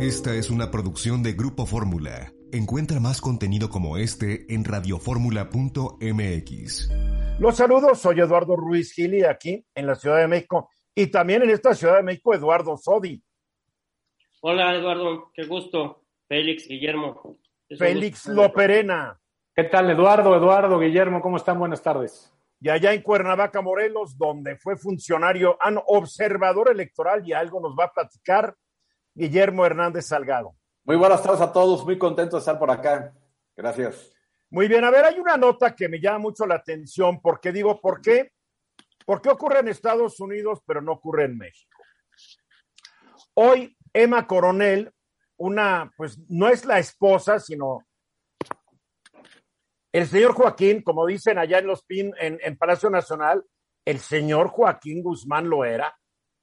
Esta es una producción de Grupo Fórmula. Encuentra más contenido como este en radioformula.mx. Los saludos, soy Eduardo Ruiz Gili aquí en la Ciudad de México y también en esta Ciudad de México Eduardo Sodi. Hola Eduardo, qué gusto. Félix, Guillermo. Félix Loperena. ¿Qué tal Eduardo, Eduardo, Guillermo? ¿Cómo están? Buenas tardes. Y allá en Cuernavaca, Morelos, donde fue funcionario, han observador electoral y algo nos va a platicar Guillermo Hernández Salgado. Muy buenas tardes a todos, muy contento de estar por acá. Gracias. Muy bien, a ver, hay una nota que me llama mucho la atención porque digo, ¿por qué? ¿Por qué ocurre en Estados Unidos pero no ocurre en México? Hoy Emma Coronel, una, pues no es la esposa, sino el señor Joaquín, como dicen allá en los PIN, en, en Palacio Nacional, el señor Joaquín Guzmán lo era,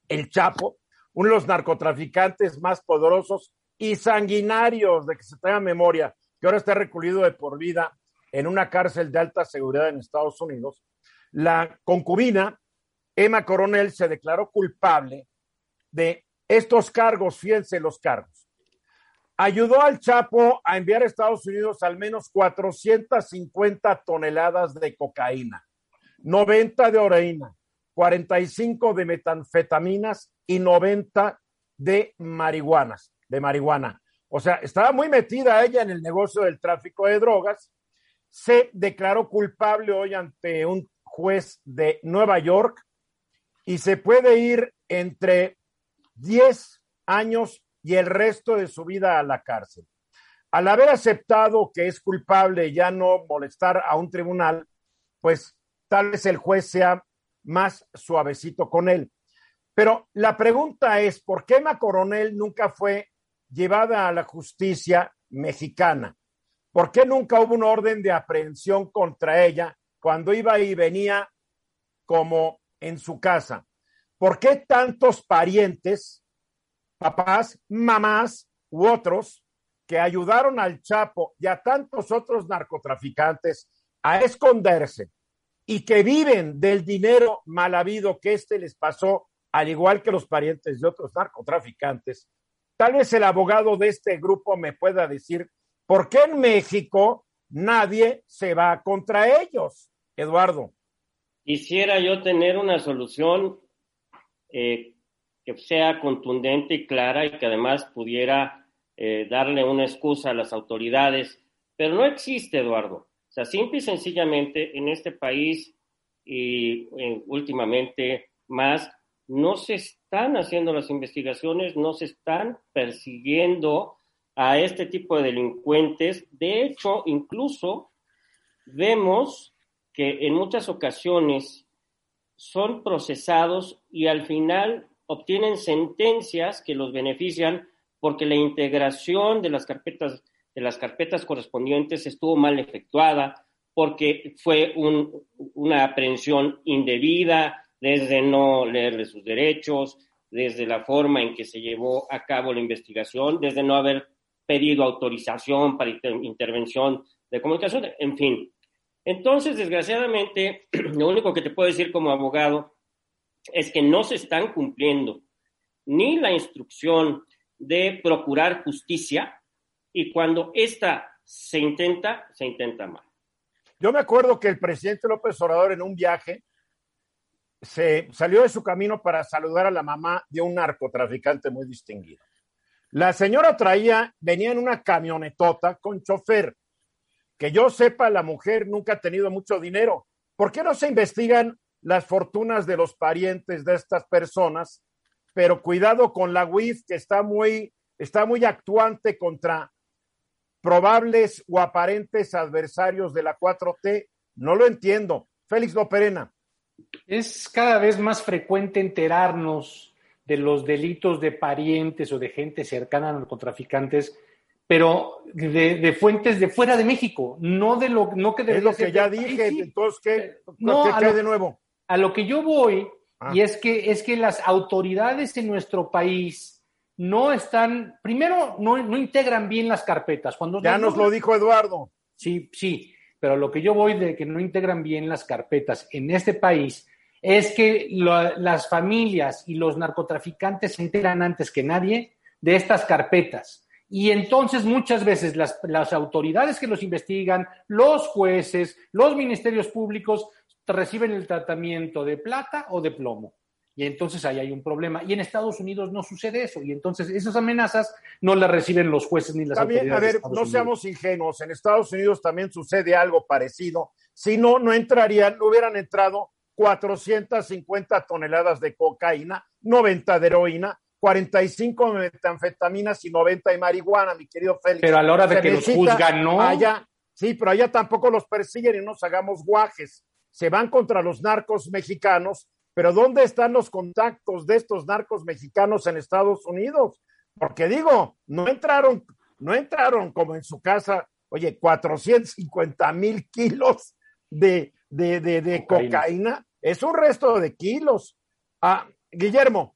el Chapo, uno de los narcotraficantes más poderosos y sanguinarios de que se tenga memoria, que ahora está recluido de por vida en una cárcel de alta seguridad en Estados Unidos. La concubina, Emma Coronel, se declaró culpable de estos cargos, fíjense los cargos. Ayudó al Chapo a enviar a Estados Unidos al menos 450 toneladas de cocaína, 90 de heroína, 45 de metanfetaminas y 90 de marihuanas, de marihuana. O sea, estaba muy metida ella en el negocio del tráfico de drogas. Se declaró culpable hoy ante un juez de Nueva York y se puede ir entre 10 años y el resto de su vida a la cárcel. Al haber aceptado que es culpable ya no molestar a un tribunal, pues tal vez el juez sea más suavecito con él. Pero la pregunta es, ¿por qué Emma Coronel nunca fue llevada a la justicia mexicana? ¿Por qué nunca hubo una orden de aprehensión contra ella cuando iba y venía como en su casa? ¿Por qué tantos parientes, papás, mamás u otros que ayudaron al Chapo y a tantos otros narcotraficantes a esconderse y que viven del dinero mal habido que éste les pasó, al igual que los parientes de otros narcotraficantes. Tal vez el abogado de este grupo me pueda decir por qué en México nadie se va contra ellos, Eduardo. Quisiera yo tener una solución eh, que sea contundente y clara y que además pudiera eh, darle una excusa a las autoridades, pero no existe, Eduardo sea, simple y sencillamente en este país y eh, últimamente más, no se están haciendo las investigaciones, no se están persiguiendo a este tipo de delincuentes. De hecho, incluso vemos que en muchas ocasiones son procesados y al final obtienen sentencias que los benefician porque la integración de las carpetas de las carpetas correspondientes estuvo mal efectuada porque fue una aprehensión indebida desde no leerle sus derechos, desde la forma en que se llevó a cabo la investigación, desde no haber pedido autorización para intervención de comunicación, en fin. Entonces, desgraciadamente, lo único que te puedo decir como abogado es que no se están cumpliendo ni la instrucción de procurar justicia, y cuando esta se intenta, se intenta mal. Yo me acuerdo que el presidente López Obrador en un viaje se salió de su camino para saludar a la mamá de un narcotraficante muy distinguido. La señora traía, venía en una camionetota con chofer. Que yo sepa, la mujer nunca ha tenido mucho dinero. ¿Por qué no se investigan las fortunas de los parientes de estas personas? Pero cuidado con la UIF, que está muy, está muy actuante contra probables o aparentes adversarios de la 4T? No lo entiendo. Félix Loperena. Es cada vez más frecuente enterarnos de los delitos de parientes o de gente cercana a narcotraficantes, pero de, fuentes de fuera de México, no de lo no que Es lo que ya dije, entonces ¿qué, no, ¿qué de nuevo? A lo que yo voy ah. y es que es que las autoridades en nuestro país no están, primero, no, no integran bien las carpetas. Cuando ya nos lo dijo Eduardo. Sí, sí, pero lo que yo voy de que no integran bien las carpetas en este país es que las familias y los narcotraficantes se enteran antes que nadie de estas carpetas. Y entonces muchas veces las, las, autoridades que los investigan, los jueces, los ministerios públicos, reciben el tratamiento de plata o de plomo. Y entonces ahí hay un problema. Y en Estados Unidos no sucede eso. Y entonces esas amenazas no las reciben los jueces ni las también, autoridades. A ver, no seamos ingenuos. En Estados Unidos también sucede algo parecido. Si no, no entrarían, no hubieran entrado 450 toneladas de cocaína, 90 de heroína, 45 de metanfetaminas y 90 de marihuana, mi querido Félix. Pero a la hora de que los juzgan, no. Allá, sí, pero allá tampoco los persiguen y nos hagamos guajes. Se van contra los narcos mexicanos, pero ¿dónde están los contactos de estos narcos mexicanos en Estados Unidos? Porque digo, no entraron, no entraron como en su casa, oye, 450 mil kilos de, de, de, de cocaína. cocaína. Es un resto de kilos. Ah, Guillermo.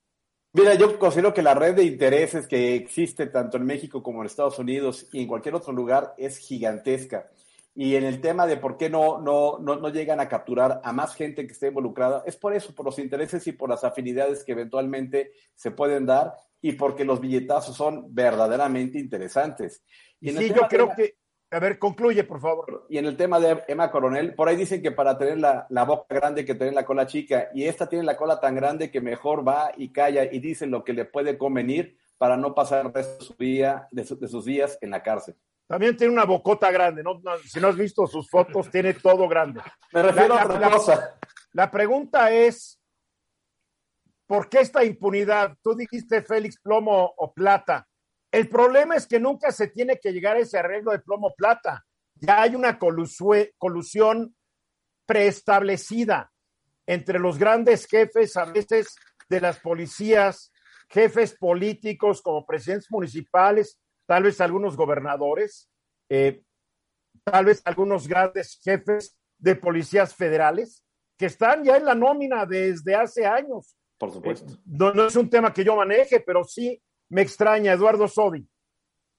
Mira, yo considero que la red de intereses que existe tanto en México como en Estados Unidos y en cualquier otro lugar es gigantesca. Y en el tema de por qué no, no, no, no, llegan a capturar a más gente que esté involucrada, es por eso, por los intereses y por las afinidades que eventualmente se pueden dar y porque los billetazos son verdaderamente interesantes. Y sí, yo creo que, a ver, concluye, por favor. Y en el tema de Emma Coronel, por ahí dicen que para tener la, la, boca grande que tener la cola chica, y esta tiene la cola tan grande que mejor va y calla y dice lo que le puede convenir para no pasar el resto de, su día, de, su, de sus días en la cárcel. También tiene una bocota grande, ¿no? Si no has visto sus fotos, tiene todo grande. Me refiero la, a otra la, cosa. La pregunta es, ¿por qué esta impunidad? Tú dijiste Félix Plomo o Plata. El problema es que nunca se tiene que llegar a ese arreglo de plomo-plata. Ya hay una colusión preestablecida entre los grandes jefes, a veces de las policías, jefes políticos como presidentes municipales, tal vez algunos gobernadores, eh, tal vez algunos grandes jefes de policías federales que están ya en la nómina desde hace años. Por supuesto. Eh, no, no, es un tema que yo maneje, pero sí me extraña, Eduardo Sodi.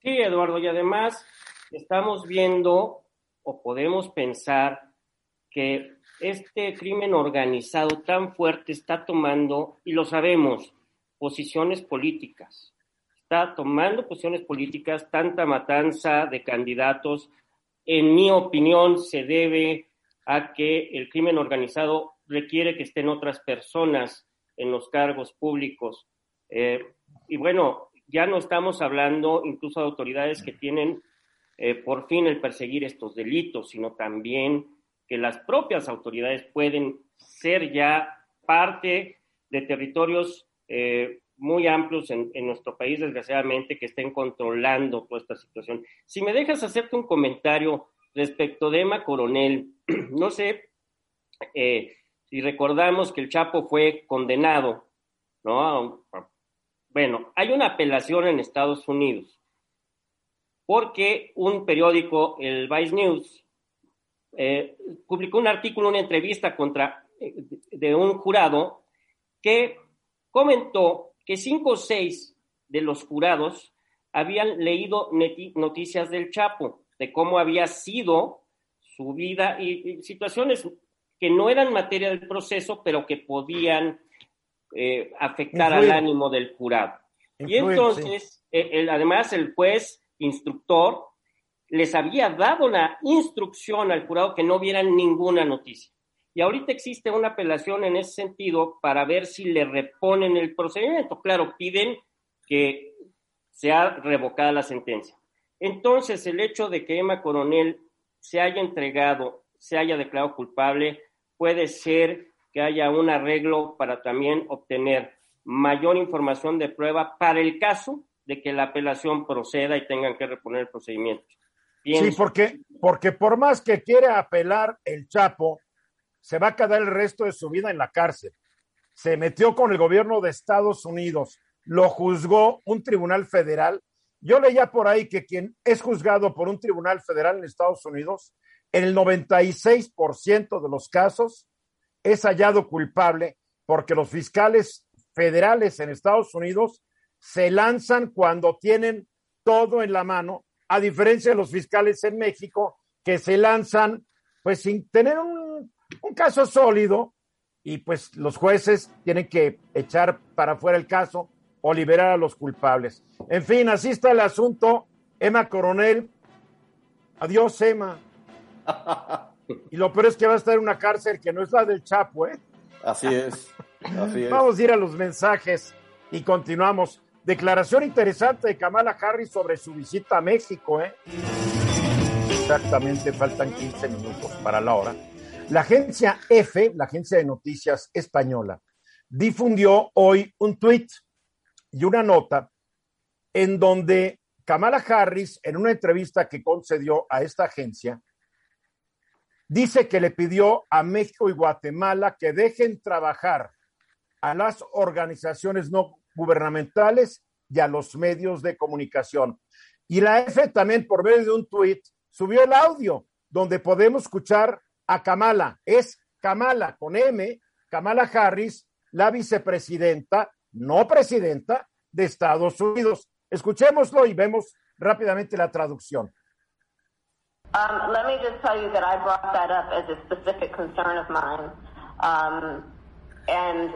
Sí, Eduardo, y además estamos viendo o podemos pensar que este crimen organizado tan fuerte está tomando, y lo sabemos, posiciones políticas tomando posiciones políticas, tanta matanza de candidatos, en mi opinión, se debe a que el crimen organizado requiere que estén otras personas en los cargos públicos. Eh, y bueno, ya no estamos hablando incluso de autoridades que tienen eh, por fin el perseguir estos delitos, sino también que las propias autoridades pueden ser ya parte de territorios eh, muy amplios en, en, nuestro país, desgraciadamente, que estén controlando toda esta situación. Si me dejas hacerte un comentario respecto de Emma Coronel, no sé eh, si recordamos que el Chapo fue condenado, ¿no? Bueno, hay una apelación en Estados Unidos porque un periódico, el Vice News, eh, publicó un artículo, una entrevista contra eh, de un jurado que comentó que cinco o seis de los jurados habían leído noticias del Chapo, de cómo había sido su vida y, y situaciones que no eran materia del proceso, pero que podían eh, afectar Influir. al ánimo del jurado. Influir, y entonces, sí. eh, el, además, el juez instructor les había dado la instrucción al jurado que no vieran ninguna noticia. Y ahorita existe una apelación en ese sentido para ver si le reponen el procedimiento. Claro, piden que sea revocada la sentencia. Entonces, el hecho de que Emma Coronel se haya entregado, se haya declarado culpable, puede ser que haya un arreglo para también obtener mayor información de prueba para el caso de que la apelación proceda y tengan que reponer el procedimiento. Pienso. Sí, porque, porque por más que quiera apelar el Chapo, se va a quedar el resto de su vida en la cárcel. Se metió con el gobierno de Estados Unidos, lo juzgó un tribunal federal. Yo leía por ahí que quien es juzgado por un tribunal federal en Estados Unidos, en el 96% de los casos es hallado culpable porque los fiscales federales en Estados Unidos se lanzan cuando tienen todo en la mano, a diferencia de los fiscales en México que se lanzan pues sin tener un un caso sólido y pues los jueces tienen que echar para afuera el caso o liberar a los culpables. En fin, así está el asunto. Emma Coronel, adiós Emma. Y lo peor es que va a estar en una cárcel que no es la del Chapo, ¿eh? Así es. Así es. Vamos a ir a los mensajes y continuamos. Declaración interesante de Kamala Harris sobre su visita a México, ¿eh? Exactamente, faltan 15 minutos para la hora. La agencia F, la agencia de noticias española, difundió hoy un tuit y una nota en donde Kamala Harris, en una entrevista que concedió a esta agencia, dice que le pidió a México y Guatemala que dejen trabajar a las organizaciones no gubernamentales y a los medios de comunicación. Y la F también, por medio de un tuit, subió el audio donde podemos escuchar a Kamala. Es Kamala con M, Kamala Harris, la vicepresidenta, no presidenta de Estados Unidos. Escuchémoslo y vemos rápidamente la traducción. Um, let me just tell you that I brought that up as a specific concern of mine. Um, and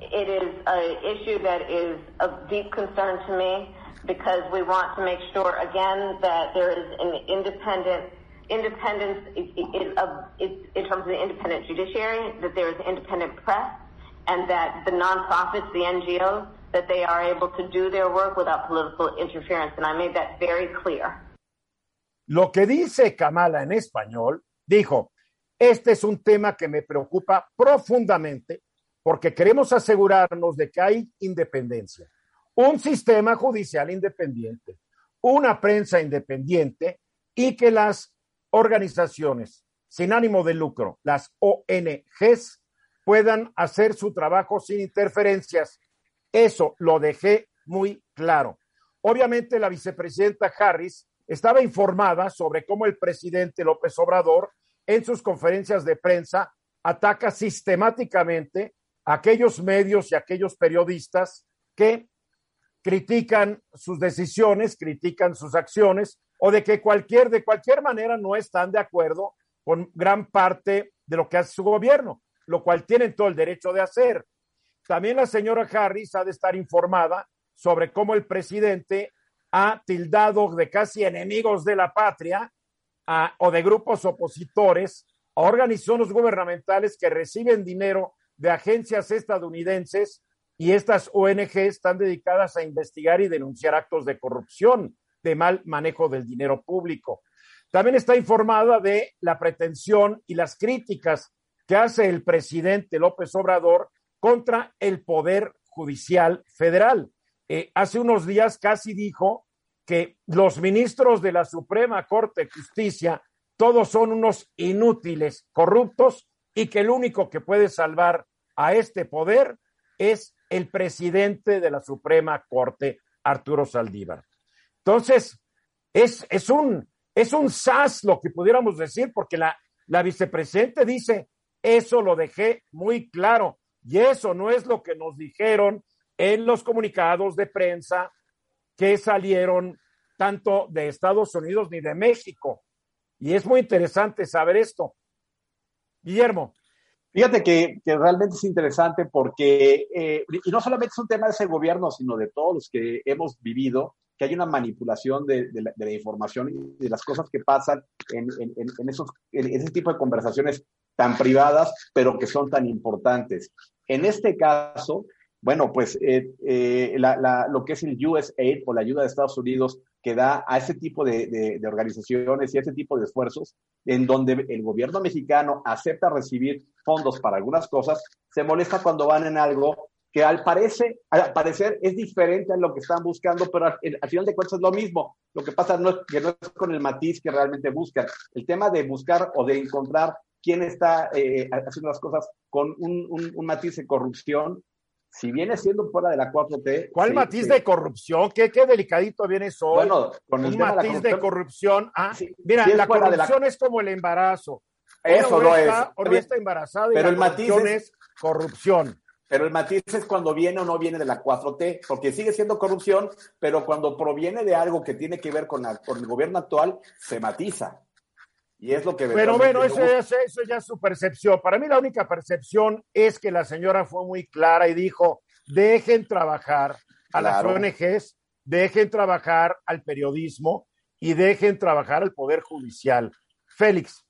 it is an issue that is of deep concern to me because we want to make sure, again, that there is an independent independence in terms of the independent judiciary, that there is independent press, and that the nonprofits, the NGOs, that they are able to do their work without political interference. And I made that very clear. Lo que dice Kamala en español, dijo, este es un tema que me preocupa profundamente porque queremos asegurarnos de que hay independencia, un sistema judicial independiente, una prensa independiente y que las organizaciones sin ánimo de lucro, las ONGs, puedan hacer su trabajo sin interferencias. Eso lo dejé muy claro. Obviamente la vicepresidenta Harris estaba informada sobre cómo el presidente López Obrador en sus conferencias de prensa ataca sistemáticamente a aquellos medios y aquellos periodistas que critican sus decisiones, critican sus acciones o de que cualquier de cualquier manera no están de acuerdo con gran parte de lo que hace su gobierno, lo cual tienen todo el derecho de hacer. También la señora Harris ha de estar informada sobre cómo el presidente ha tildado de casi enemigos de la patria a, o de grupos opositores a organizaciones gubernamentales que reciben dinero de agencias estadounidenses y estas ONG están dedicadas a investigar y denunciar actos de corrupción, de mal manejo del dinero público. También está informada de la pretensión y las críticas que hace el presidente López Obrador contra el Poder Judicial Federal. Eh, hace unos días casi dijo que los ministros de la Suprema Corte de Justicia todos son unos inútiles, corruptos, y que el único que puede salvar a este poder es el presidente de la Suprema Corte, Arturo Saldívar. Entonces, es, es, un, es un sas lo que pudiéramos decir, porque la, la vicepresidente dice, eso lo dejé muy claro, y eso no es lo que nos dijeron en los comunicados de prensa que salieron tanto de Estados Unidos ni de México. Y es muy interesante saber esto. Guillermo. Fíjate que, que realmente es interesante porque, eh, y no solamente es un tema de ese gobierno, sino de todos los que hemos vivido, que hay una manipulación de, de, la, de la, información y de las cosas que pasan en, en, en, esos, en ese tipo de conversaciones tan privadas, pero que son tan importantes. En este caso, bueno, pues eh, eh, la, la, lo que es el USAID o la ayuda de Estados Unidos que da a ese tipo de, de, de, organizaciones y a ese tipo de esfuerzos, en donde el gobierno mexicano acepta recibir fondos para algunas cosas, se molesta cuando van en algo que al, parece, al parecer es diferente a lo que están buscando, pero al, al, final de cuentas es lo mismo. Lo que pasa no es que no es con el matiz que realmente buscan. El tema de buscar o de encontrar quién está eh, haciendo las cosas con un, un, un matiz de corrupción si viene siendo fuera de la 4T. ¿Cuál sí, matiz sí. de corrupción? ¿Qué, ¿Qué, delicadito viene hoy? Bueno, con un matiz de corrupción. De corrupción. Ah, sí, mira, la corrupción la... es como el embarazo. Eso no es. O no está embarazada y pero la el matiz es corrupción. Pero el matiz es cuando viene o no viene de la 4T, porque sigue siendo corrupción, pero cuando proviene de algo que tiene que ver con, la, con el gobierno actual, se matiza. Y es lo que... Pero bueno, eso, eso, eso ya es su percepción. Para mí la única percepción es que la señora fue muy clara y dijo, dejen trabajar a Claro. las ONGs, dejen trabajar al periodismo y dejen trabajar al Poder Judicial. Félix,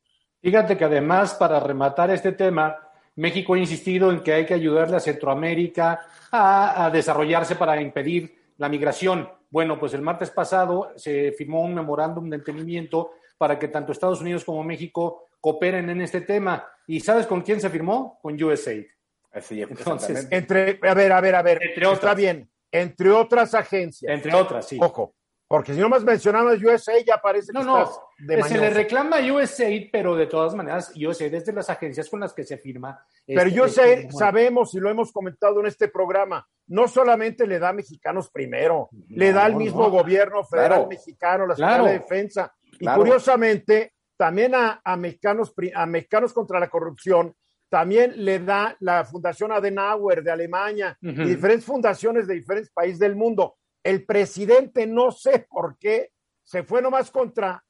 Fíjate que además, para rematar este tema, México ha insistido en que hay que ayudarle a Centroamérica a, a desarrollarse para impedir la migración. Bueno, pues el martes pasado se firmó un memorándum de entendimiento para que tanto Estados Unidos como México cooperen en este tema. ¿Y sabes con quién se firmó? Con USAID. Así, Entonces, entre, a ver, a ver, a ver, Entre está otras. bien, entre otras agencias. Entre otras, sí. Ojo, porque si no más mencionamos USA, ya parece que No, no, estás de se le reclama a USAID, pero de todas maneras, USAID es de las agencias con las que se firma. Pero este- sabemos y lo hemos comentado en este programa, no solamente le da a mexicanos primero, le da al mismo no. gobierno federal Claro. mexicano, la Claro. Secretaría de Defensa, y Claro. curiosamente también a, a mexicanos a mexicanos contra la corrupción también le da la Fundación Adenauer de Alemania Ujú. y diferentes fundaciones de diferentes países del mundo. El presidente no sé por qué se fue nomás contra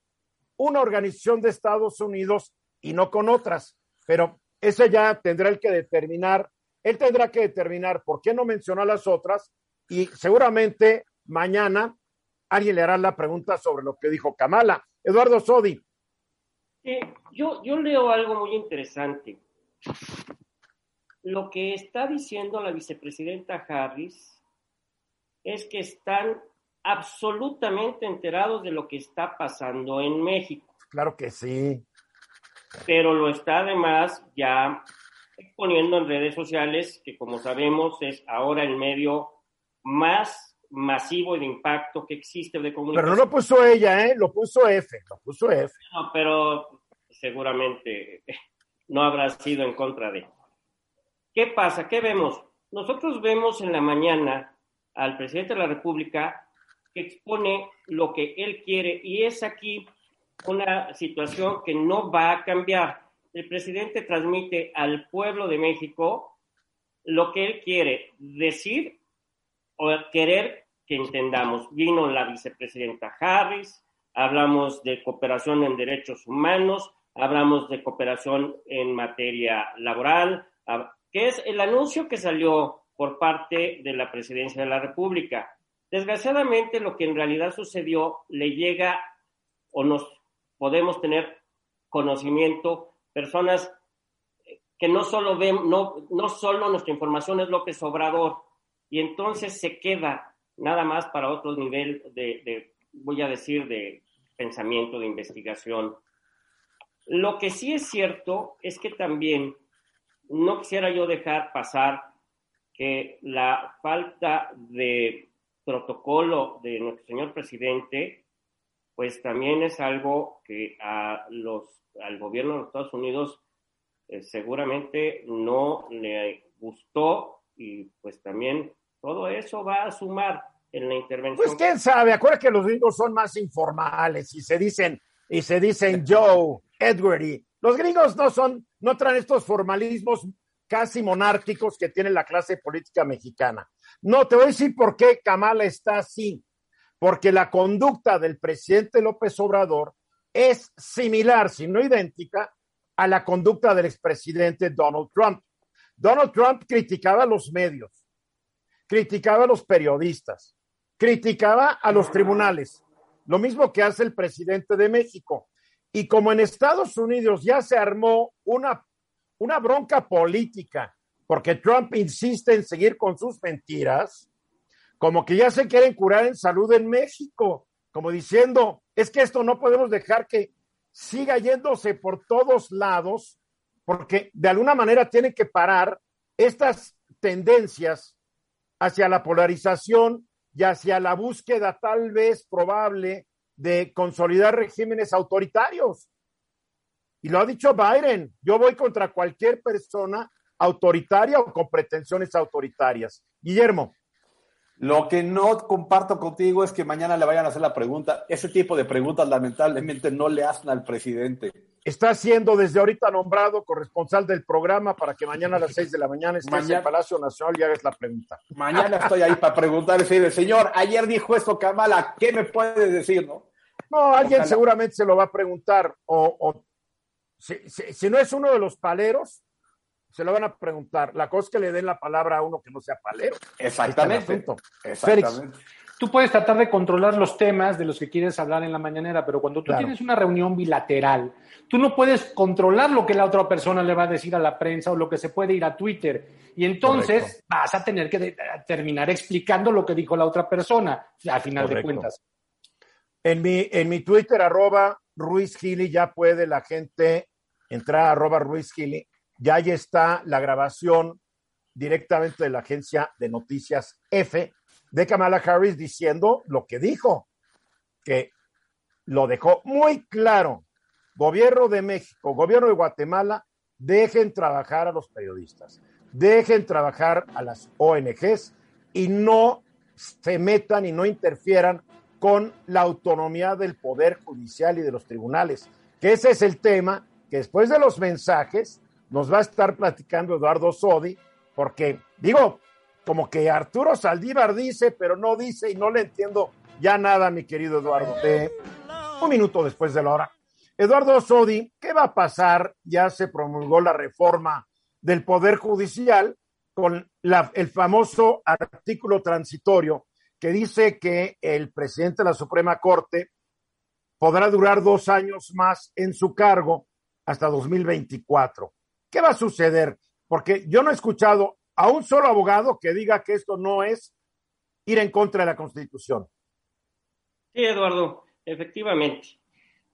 una organización de Estados Unidos y no con otras, pero ese ya tendrá el que determinar, él tendrá que determinar por qué no mencionó a las otras y seguramente mañana alguien le hará la pregunta sobre lo que dijo Kamala. Eduardo Sodi, yo, yo leo algo muy interesante. Lo que está diciendo la vicepresidenta Harris es que están absolutamente enterados de lo que está pasando en México, claro que sí. pero lo está además ya exponiendo en redes sociales, que como sabemos es ahora el medio más masivo y de impacto que existe de Pero comunicación. no lo puso ella, ¿eh? Lo puso F, lo puso F. No, pero seguramente no habrá sido en contra de. ¿Qué pasa? ¿Qué vemos? Nosotros vemos en la mañana al presidente de la República que expone lo que él quiere y es aquí una situación que no va a cambiar. El presidente transmite al pueblo de México lo que él quiere decir o querer que entendamos. Vino la vicepresidenta Harris, hablamos de cooperación en derechos humanos, hablamos de cooperación en materia laboral, que es el anuncio que salió por parte de la presidencia de la República. Desgraciadamente, lo que en realidad sucedió le llega o nos podemos tener conocimiento personas que no solo ven, no, no solo nuestra información es López Obrador, y entonces se queda nada más para otro nivel de, de, voy a decir, de pensamiento, de investigación. Lo que sí es cierto es que también no quisiera yo dejar pasar que la falta de protocolo de nuestro señor presidente, pues también es algo que a los, al gobierno de los Estados Unidos eh, seguramente no le gustó y pues también todo eso va a sumar en la intervención. Pues quién sabe, acuérdate que los gringos son más informales y se dicen, y se dicen Joe, Edward y los gringos no son, no traen estos formalismos casi monárquicos que tiene la clase política mexicana. No, te voy a decir por qué Kamala está así. Porque la conducta del presidente López Obrador es similar, si no idéntica, a la conducta del expresidente Donald Trump. Donald Trump criticaba a los medios, criticaba a los periodistas, criticaba a los tribunales, lo mismo que hace el presidente de México. Y como en Estados Unidos ya se armó una, una bronca política, porque Trump insiste en seguir con sus mentiras, como que ya se quieren curar en salud en México, como diciendo, es que esto no podemos dejar que siga yéndose por todos lados, porque de alguna manera tienen que parar estas tendencias hacia la polarización y hacia la búsqueda tal vez probable de consolidar regímenes autoritarios. Y lo ha dicho Biden, yo voy contra cualquier persona autoritaria o con pretensiones autoritarias. Guillermo. Lo que no comparto contigo es que mañana le vayan a hacer la pregunta. Ese tipo de preguntas lamentablemente no le hacen al presidente. Está siendo desde ahorita nombrado corresponsal del programa para que mañana a las seis de la mañana estés Mañana- en Palacio Nacional y hagas la pregunta. Mañana estoy ahí para preguntar ese señor, ayer dijo esto Kamala, ¿qué me puede decir, no? No, alguien Ojalá. seguramente se lo va a preguntar. O, o si, si- si no es uno de los paleros, se lo van a preguntar. La cosa es que le den la palabra a uno que no sea palero. Exactamente. Exactamente. Tú puedes tratar de controlar los temas de los que quieres hablar en la mañanera, pero cuando tú tienes una reunión bilateral, tú no puedes controlar lo que la otra persona le va a decir a la prensa o lo que se puede ir a Twitter. Y entonces vas a tener que terminar explicando lo que dijo la otra persona, a final de cuentas. En mi, en mi Twitter, arroba Ruiz Gili, ya puede la gente entrar a arroba Ruiz Gili. Ya ahí está la grabación directamente de la agencia de noticias F de Kamala Harris diciendo lo que dijo, que lo dejó muy claro. Gobierno de México, gobierno de Guatemala, dejen trabajar a los periodistas, dejen trabajar a las ONGs y no se metan y no interfieran con la autonomía del Poder Judicial y de los tribunales, que ese es el tema que después de los mensajes nos va a estar platicando Eduardo Sodi, porque digo, como que Arturo Saldívar dice, pero no dice y no le entiendo ya nada, mi querido Eduardo. Un minuto después de la hora. Eduardo Sodi, ¿qué va a pasar? Ya se promulgó la reforma del Poder Judicial con la, el famoso artículo transitorio que dice que el presidente de la Suprema Corte podrá durar dos años más en su cargo hasta 2024. ¿Qué va a suceder? Porque yo no he escuchado a un solo abogado que diga que esto no es ir en contra de la Constitución. Sí, Eduardo, efectivamente.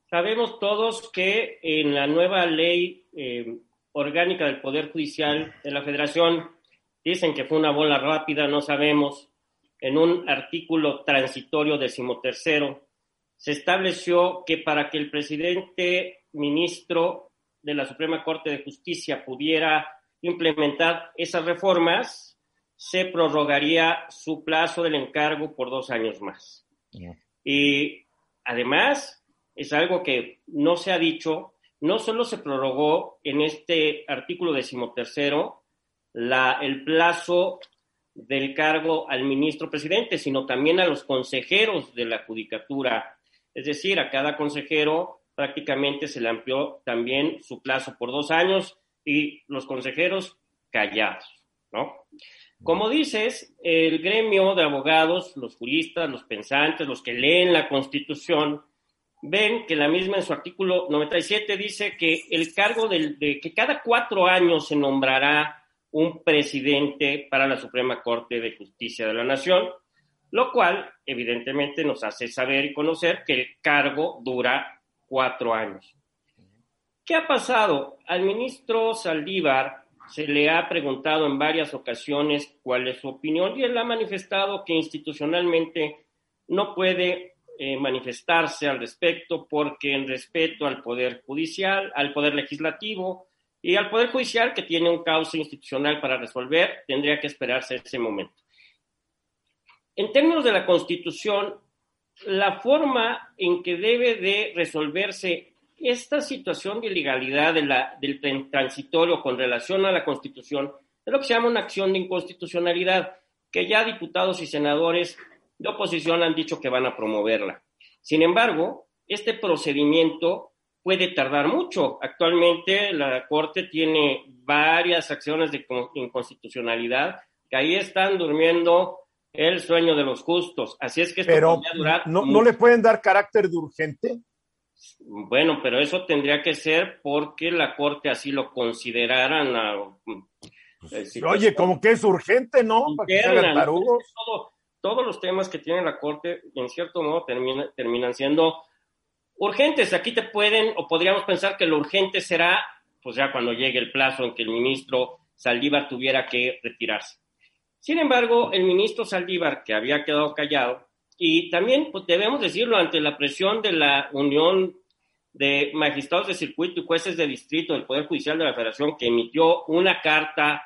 Sabemos todos que en la nueva ley eh, orgánica del Poder Judicial de la Federación dicen que fue una bola rápida, no sabemos. En un artículo transitorio decimotercero se estableció que para que el presidente ministro de la Suprema Corte de Justicia pudiera implementar esas reformas, se prorrogaría su plazo del encargo por dos años más. Y además, es algo que no se ha dicho, no solo se prorrogó en este artículo decimotercero la, el plazo del cargo al ministro presidente, sino también a los consejeros de la judicatura. Es decir, a cada consejero prácticamente se le amplió también su plazo por dos años y los consejeros callados, ¿no? Como dices, el gremio de abogados, los juristas, los pensantes, los que leen la Constitución, ven que la misma en su artículo 97 dice que el cargo de que cada cuatro años se nombrará un presidente para la Suprema Corte de Justicia de la Nación, lo cual evidentemente nos hace saber y conocer que el cargo dura cuatro años. ¿Qué ha pasado? Al ministro Saldívar se le ha preguntado en varias ocasiones cuál es su opinión y él ha manifestado que institucionalmente no puede eh, manifestarse al respecto porque en respeto al Poder Judicial, al Poder Legislativo y al Poder Judicial que tiene un cauce institucional para resolver, tendría que esperarse ese momento. En términos de la Constitución, la forma en que debe de resolverse esta situación de ilegalidad de la, del transitorio con relación a la Constitución es lo que se llama una acción de inconstitucionalidad, que ya diputados y senadores de oposición han dicho que van a promoverla. Sin embargo, este procedimiento puede tardar mucho. Actualmente la Corte tiene varias acciones de inconstitucionalidad que ahí están durmiendo el sueño de los justos. Así es que esto Pero durar no, ¿no le pueden dar carácter de urgente? Bueno, pero eso tendría que ser porque la Corte así lo consideraran. Pues, eh, oye, como que es urgente, ¿no? todos los temas que tiene la Corte, en cierto modo, terminan siendo urgentes. Aquí te pueden, o podríamos pensar que lo urgente será, pues ya cuando llegue el plazo en que el ministro Saldívar tuviera que retirarse. Sin embargo, el ministro Saldívar, que había quedado callado, y también pues, debemos decirlo ante la presión de la Unión de Magistrados de Circuito y Jueces de Distrito del Poder Judicial de la Federación, que emitió una carta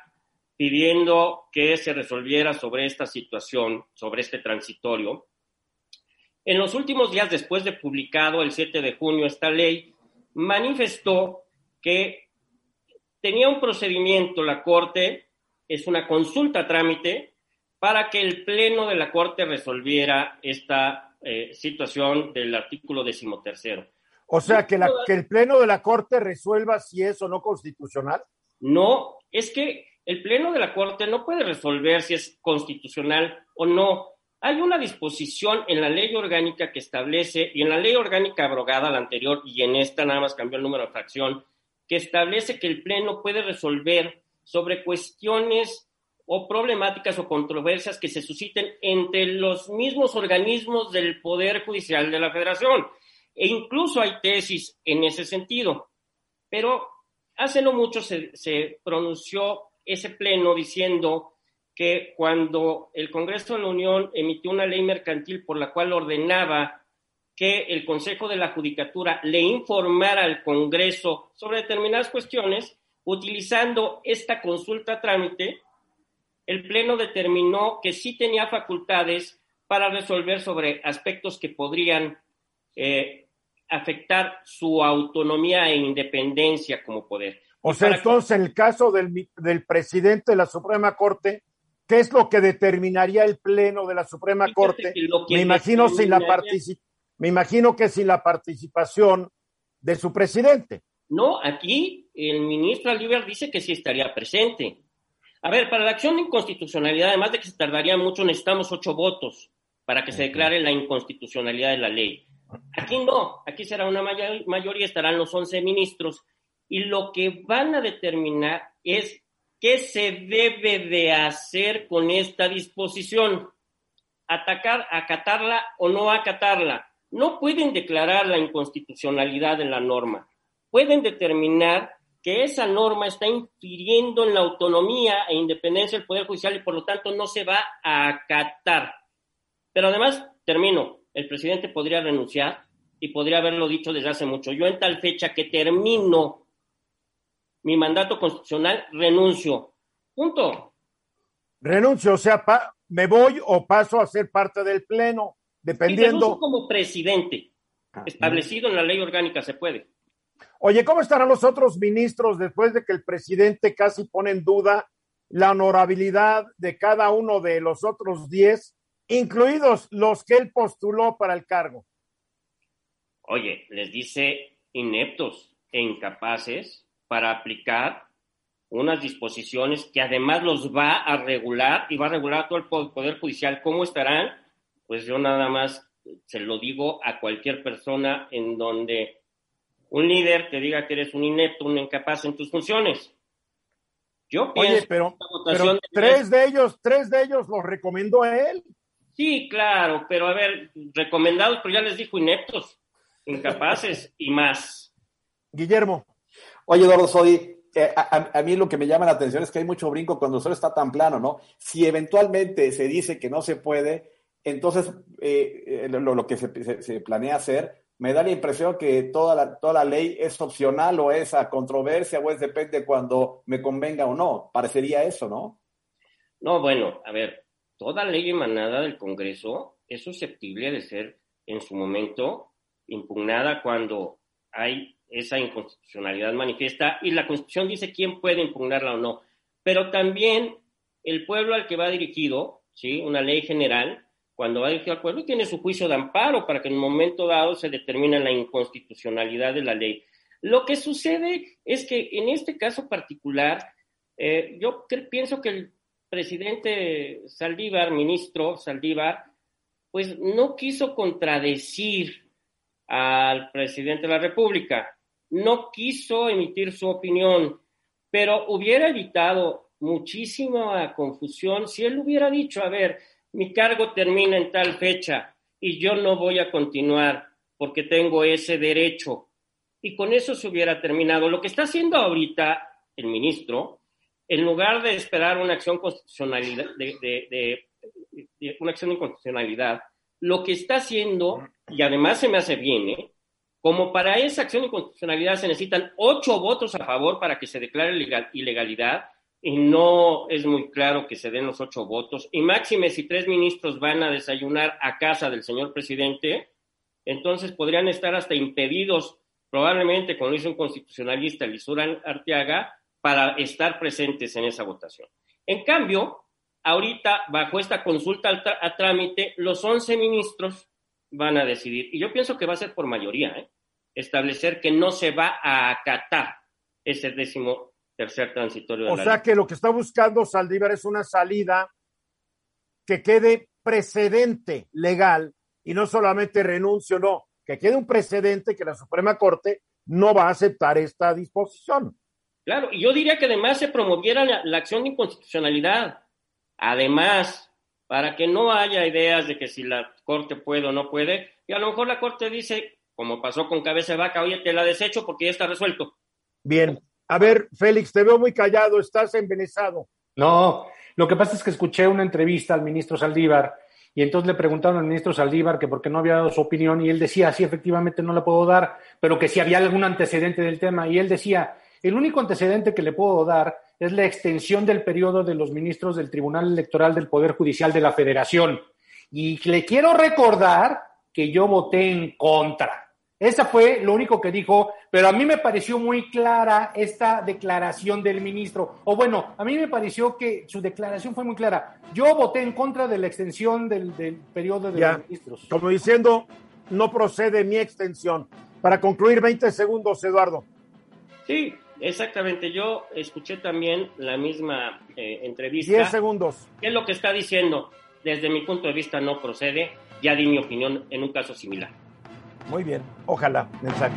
pidiendo que se resolviera sobre esta situación, sobre este transitorio. En los últimos días, después de publicado el 7 de junio esta ley, manifestó que tenía un procedimiento, la Corte, es una consulta trámite, para que el Pleno de la Corte resolviera esta eh, situación del artículo decimotercero. O sea, que, la, que el Pleno de la Corte resuelva si es o no constitucional. No, es que el Pleno de la Corte no puede resolver si es constitucional o no. Hay una disposición en la ley orgánica que establece, y en la ley orgánica abrogada, la anterior, y en esta nada más cambió el número de fracción, que establece que el Pleno puede resolver sobre cuestiones o problemáticas o controversias que se susciten entre los mismos organismos del Poder Judicial de la Federación. E incluso hay tesis en ese sentido. Pero hace no mucho se, se pronunció ese pleno diciendo que cuando el Congreso de la Unión emitió una ley mercantil por la cual ordenaba que el Consejo de la Judicatura le informara al Congreso sobre determinadas cuestiones, utilizando esta consulta trámite, el Pleno determinó que sí tenía facultades para resolver sobre aspectos que podrían eh, afectar su autonomía e independencia como poder. O sea, entonces, en el caso del, del, presidente de la Suprema Corte, ¿qué es lo que determinaría el Pleno de la Suprema Corte? Me imagino, la me imagino que sin la participación de su presidente. No, aquí el ministro Alívar dice que sí estaría presente. A ver, para la acción de inconstitucionalidad, además de que se tardaría mucho, necesitamos ocho votos para que se declare la inconstitucionalidad de la ley. Aquí no, aquí será una mayoría, estarán los once ministros y lo que van a determinar es qué se debe de hacer con esta disposición. Atacar, acatarla o no acatarla. No pueden declarar la inconstitucionalidad de la norma. Pueden determinar que esa norma está infiriendo en la autonomía e independencia del Poder Judicial y por lo tanto no se va a acatar. Pero además, termino, el presidente podría renunciar y podría haberlo dicho desde hace mucho. Yo en tal fecha que termino mi mandato constitucional, renuncio. Punto. Renuncio, o sea, me voy o paso a ser parte del Pleno, dependiendo. como presidente, ah, establecido en la ley orgánica, se puede. Oye, ¿cómo estarán los otros ministros después de que el presidente casi pone en duda la honorabilidad de cada uno de los otros diez incluidos los que él postuló para el cargo. Oye, les dice ineptos e incapaces para aplicar unas disposiciones que además los va a regular y va a regular todo el Poder Judicial. ¿Cómo estarán? Pues yo nada más se lo digo a cualquier persona en donde un líder te diga que eres un inepto, un incapaz en tus funciones. Yo pienso Oye, pero, pero tres de ellos, tres de ellos los recomendó a él. Sí, claro, pero a ver, recomendados, pero ya les dijo ineptos, incapaces y más. Guillermo. Oye, Eduardo Sodi, eh, a, mí lo que me llama la atención es que hay mucho brinco cuando solo está tan plano, ¿no? Si eventualmente se dice que no se puede, entonces eh, eh, lo, que se, se, planea hacer, me da la impresión que toda la, toda la ley es opcional o es a controversia o es depende cuando me convenga o no. Parecería eso, ¿no? No, bueno, a ver, toda ley emanada del Congreso es susceptible de ser en su momento impugnada cuando hay esa inconstitucionalidad manifiesta y la Constitución dice quién puede impugnarla o no. Pero también el pueblo al que va dirigido, ¿sí? una ley general, cuando va dirigido al pueblo, tiene su juicio de amparo para que en un momento dado se determine la inconstitucionalidad de la ley. Lo que sucede es que en este caso particular, eh, yo pienso que el presidente Saldívar, ministro Saldívar, pues no quiso contradecir al presidente de la República, no quiso emitir su opinión, pero hubiera evitado muchísima confusión si él hubiera dicho, a ver, mi cargo termina en tal fecha y yo no voy a continuar porque tengo ese derecho. Y con eso se hubiera terminado. Lo que está haciendo ahorita el ministro en lugar de esperar una acción constitucionalidad, de, una acción de inconstitucionalidad, lo que está haciendo, y además se me hace bien, ¿eh? como para esa acción de inconstitucionalidad se necesitan ocho votos a favor para que se declare ilegalidad, y no es muy claro que se den los ocho votos, y máxime si tres ministros van a desayunar a casa del señor presidente, entonces podrían estar hasta impedidos, probablemente, como hizo un constitucionalista, Lisura Arteaga, para estar presentes en esa votación. En cambio, ahorita, bajo esta consulta a trámite, los 11 ministros van a decidir, y yo pienso que va a ser por mayoría, ¿eh? establecer que no se va a acatar ese décimo tercer transitorio. De o sea que lo que está buscando Saldívar es una salida que quede precedente legal y no solamente renuncio, no, que quede un precedente que la Suprema Corte no va a aceptar esta disposición. Claro, y yo diría que además se promoviera la, la acción de inconstitucionalidad. Además, para que no haya ideas de que si la Corte puede o no puede, y a lo mejor la Corte dice, como pasó con cabeza de vaca, oye, te la desecho porque ya está resuelto. Bien. A ver, Félix, te veo muy callado, estás envenenado. No, lo que pasa es que escuché una entrevista al ministro Saldívar y entonces le preguntaron al ministro Saldívar que por qué no había dado su opinión y él decía, sí, efectivamente no la puedo dar, pero que si había algún antecedente del tema. Y él decía, el único antecedente que le puedo dar es la extensión del periodo de los ministros del Tribunal Electoral del Poder Judicial de la Federación. Y le quiero recordar que yo voté en contra. Esa fue lo único que dijo, pero a mí me pareció muy clara esta declaración del ministro. O bueno, a mí me pareció que su declaración fue muy clara. Yo voté en contra de la extensión del, del periodo de Ya, los ministros. como diciendo, no procede mi extensión. Para concluir, 20 segundos, Eduardo. Sí, exactamente. Yo escuché también la misma eh, entrevista. 10 segundos. ¿Qué es lo que está diciendo? Desde mi punto de vista no procede. Ya di mi opinión en un caso similar. Muy bien, ojalá, mensaje.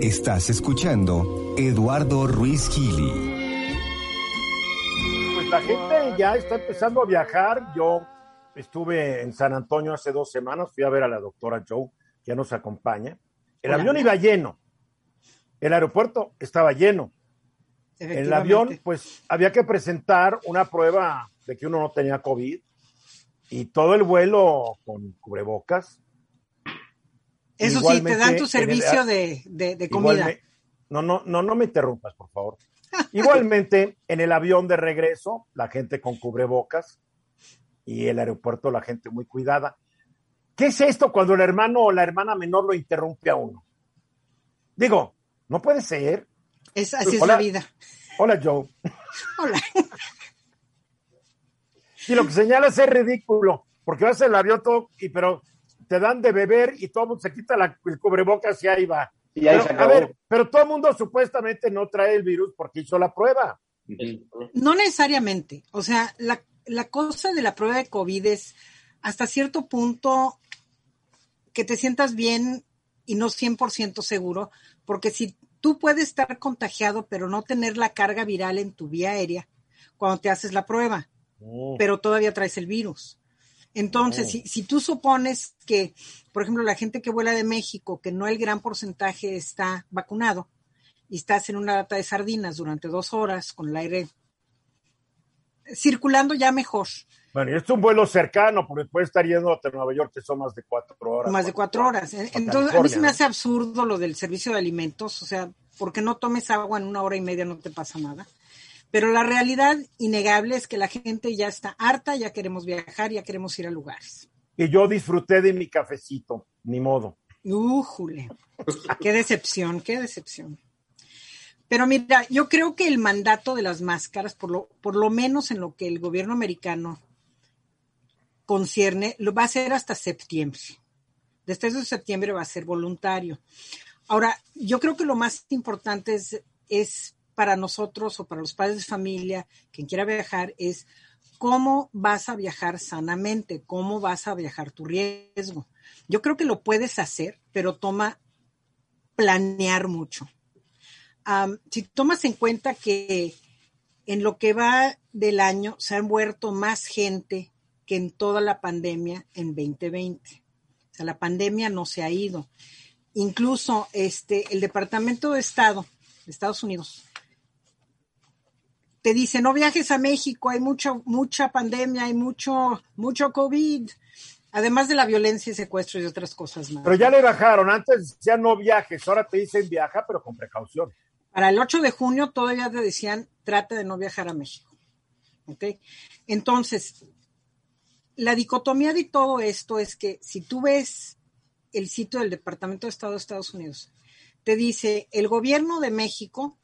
Estás escuchando Eduardo Ruiz Gili. Pues la gente ya está empezando a viajar. Yo estuve en San Antonio hace dos semanas, fui a ver a la doctora Joe, que ya nos acompaña. El Hola. avión iba lleno. El aeropuerto estaba lleno. En el avión, pues había que presentar una prueba de que uno no tenía COVID y todo el vuelo con cubrebocas. Eso sí, te dan tu el- servicio de, de- comida. no, no, no, no me interrumpas, por favor. Igualmente, en el avión de regreso, la gente con cubrebocas y el aeropuerto, la gente muy cuidada. ¿Qué es esto cuando el hermano o la hermana menor lo interrumpe a uno? Digo, no puede ser. Es, así es Hola. la vida. Hola, Joe. Hola. Y lo que señalas es ridículo, porque vas en el avión todo, y, pero te dan de beber y todo el mundo se quita la- el cubrebocas y ahí va. Y ahí Pero, se a ver, pero todo el mundo supuestamente no trae el virus porque hizo la prueba. No necesariamente. O sea, la, la cosa de la prueba de COVID es hasta cierto punto que te sientas bien y no 100% seguro, porque si tú puedes estar contagiado pero no tener la carga viral en tu vía aérea cuando te haces la prueba, pero todavía traes el virus. Entonces, Oh. si, si tú supones que, por ejemplo, la gente que vuela de México, que no el gran porcentaje está vacunado, y estás en una lata de sardinas durante dos horas con el aire circulando ya mejor, Bueno, y esto es un vuelo cercano, porque puede estar yendo a Nueva York, que son más de cuatro horas. más de cuatro horas. Entonces, a mí se me hace absurdo lo del servicio de alimentos, o sea, porque no tomes agua en una hora y media no te pasa nada. Pero la realidad innegable es que la gente ya está harta, ya queremos viajar, ya queremos ir a lugares. Y yo disfruté de mi cafecito, ni modo. Újule, qué decepción, qué decepción. Pero mira, yo creo que el mandato de las máscaras, por lo, por lo menos en lo que el gobierno americano concierne, lo va a hacer hasta septiembre. Después de septiembre va a ser voluntario. Ahora, yo creo que lo más importante es, es para nosotros o para los padres de familia, quien quiera viajar, es cómo vas a viajar sanamente, cómo vas a viajar tu riesgo. Yo creo que lo puedes hacer, pero toma planear mucho. Si tomas en cuenta que en lo que va del año se ha muerto más gente que en toda la pandemia en 2020. O sea, la pandemia no se ha ido. Incluso este, el Departamento de Estado de Estados Unidos te dice, no viajes a México, hay mucha, mucha pandemia, hay mucho, mucho COVID, además de la violencia y secuestro y otras cosas más. Pero ya le bajaron, antes ya no viajes, ahora te dicen viaja, pero con precaución. Para el 8 de junio todavía te decían, trata de no viajar a México. ¿Ok? Entonces, la dicotomía de todo esto es que si tú ves el sitio del Departamento de Estado de Estados Unidos, te dice, el gobierno de México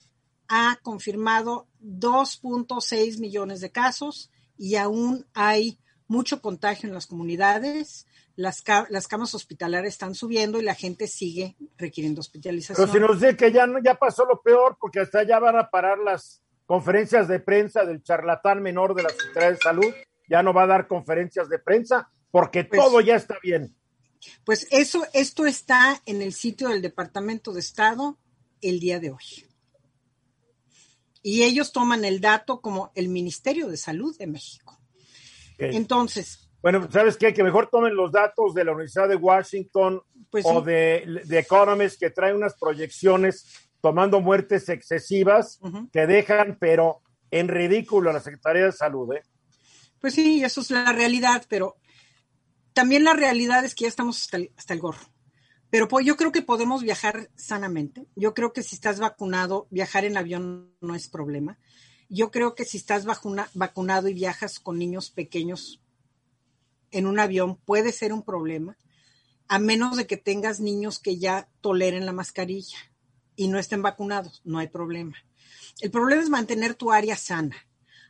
ha confirmado 2.6 millones de casos y aún hay mucho contagio en las comunidades. las, ca- las camas hospitalarias están subiendo y la gente sigue requiriendo hospitalización. Pero si nos dice que ya, no- ya pasó lo peor, porque hasta ya van a parar las conferencias de prensa del charlatán menor de la Secretaría de Salud, ya no va a dar conferencias de prensa, porque Pues- todo ya está bien. Pues eso, esto está en el sitio del Departamento de Estado el día de hoy. Y ellos toman el dato como el Ministerio de Salud de México. Entonces, Bueno, ¿sabes qué? Que mejor tomen los datos de la Universidad de Washington Pues o sí. de, de Economist, que trae unas proyecciones tomando muertes excesivas que dejan, pero en ridículo a la Secretaría de Salud. ¿eh? Pues sí, eso es la realidad, pero también la realidad es que ya estamos hasta el, hasta el gorro. Pero pues, yo creo que podemos viajar sanamente. Yo creo que si estás vacunado, viajar en avión no es problema. Yo creo que si estás vacuna- vacunado y viajas con niños pequeños en un avión puede ser un problema, a menos de que tengas niños que ya toleren la mascarilla y no estén vacunados, no hay problema. El problema es mantener tu área sana.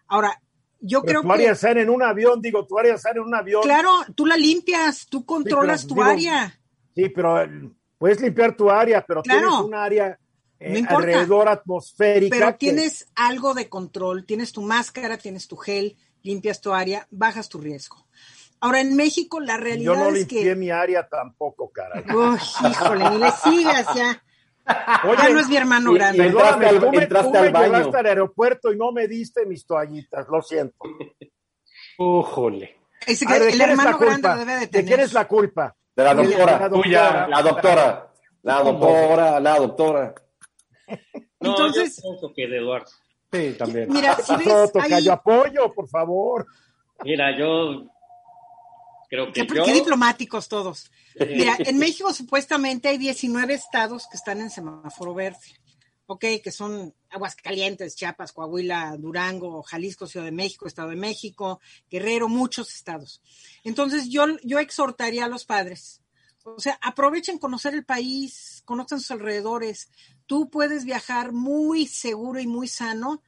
Ahora, yo Pero creo tu que... área sana en un avión, digo, tu área sana en un avión. Claro, tú la limpias, tú controlas tu digo, área. Sí, pero eh, puedes limpiar tu área, pero Claro. tienes un área eh, No alrededor atmosférica. Pero que- tienes algo de control, tienes tu máscara, tienes tu gel, limpias tu área, bajas tu riesgo. Ahora, en México la realidad Yo no es limpié que... mi área tampoco, caray. Uy, híjole, ni le sigas ya. Oye, ya no es mi hermano y- grande. y- Entraste al- tú me, entraste tú me al baño. llevaste al aeropuerto y no me diste mis toallitas, lo siento. Újole. Es que ver, ¿de el quién es hermano grande debe de ¿De tener. quién es la culpa? De la doctora. la Tuya. La doctora. La doctora, la doctora. No, Entonces- yo pienso que de Eduardo. Sí, también. Mira, si ves Pasó, ahí, apoyo, por favor. Mira, yo creo que qué, yo... qué diplomáticos todos. Mira, en México supuestamente hay 19 estados que están en semáforo verde. Ok, que son Aguascalientes, Chiapas, Coahuila, Durango, Jalisco, Ciudad de México, Estado de México, Guerrero, muchos estados. Entonces yo, yo exhortaría a los padres. O sea, aprovechen conocer el país, conozcan sus alrededores. Tú puedes viajar muy seguro y muy sano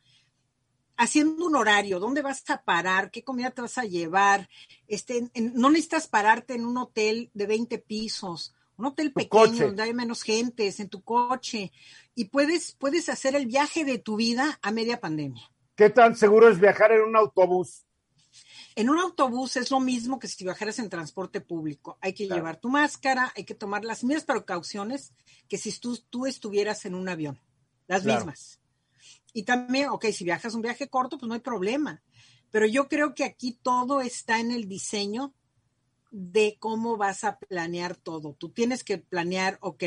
haciendo un horario, dónde vas a parar, qué comida te vas a llevar. Este, en- no necesitas pararte en un hotel de 20 pisos, un hotel pequeño coche. donde hay menos gentes, en tu coche. Y puedes, puedes hacer el viaje de tu vida a media pandemia. ¿Qué tan seguro es viajar en un autobús? En un autobús es lo mismo que si viajaras en transporte público. Hay que llevar tu máscara, hay que tomar las mismas precauciones que si tú, tú estuvieras en un avión. Las Claro. mismas. Y también, ok, si viajas un viaje corto, pues no hay problema. Pero yo creo que aquí todo está en el diseño de cómo vas a planear todo. Tú tienes que planear, ok,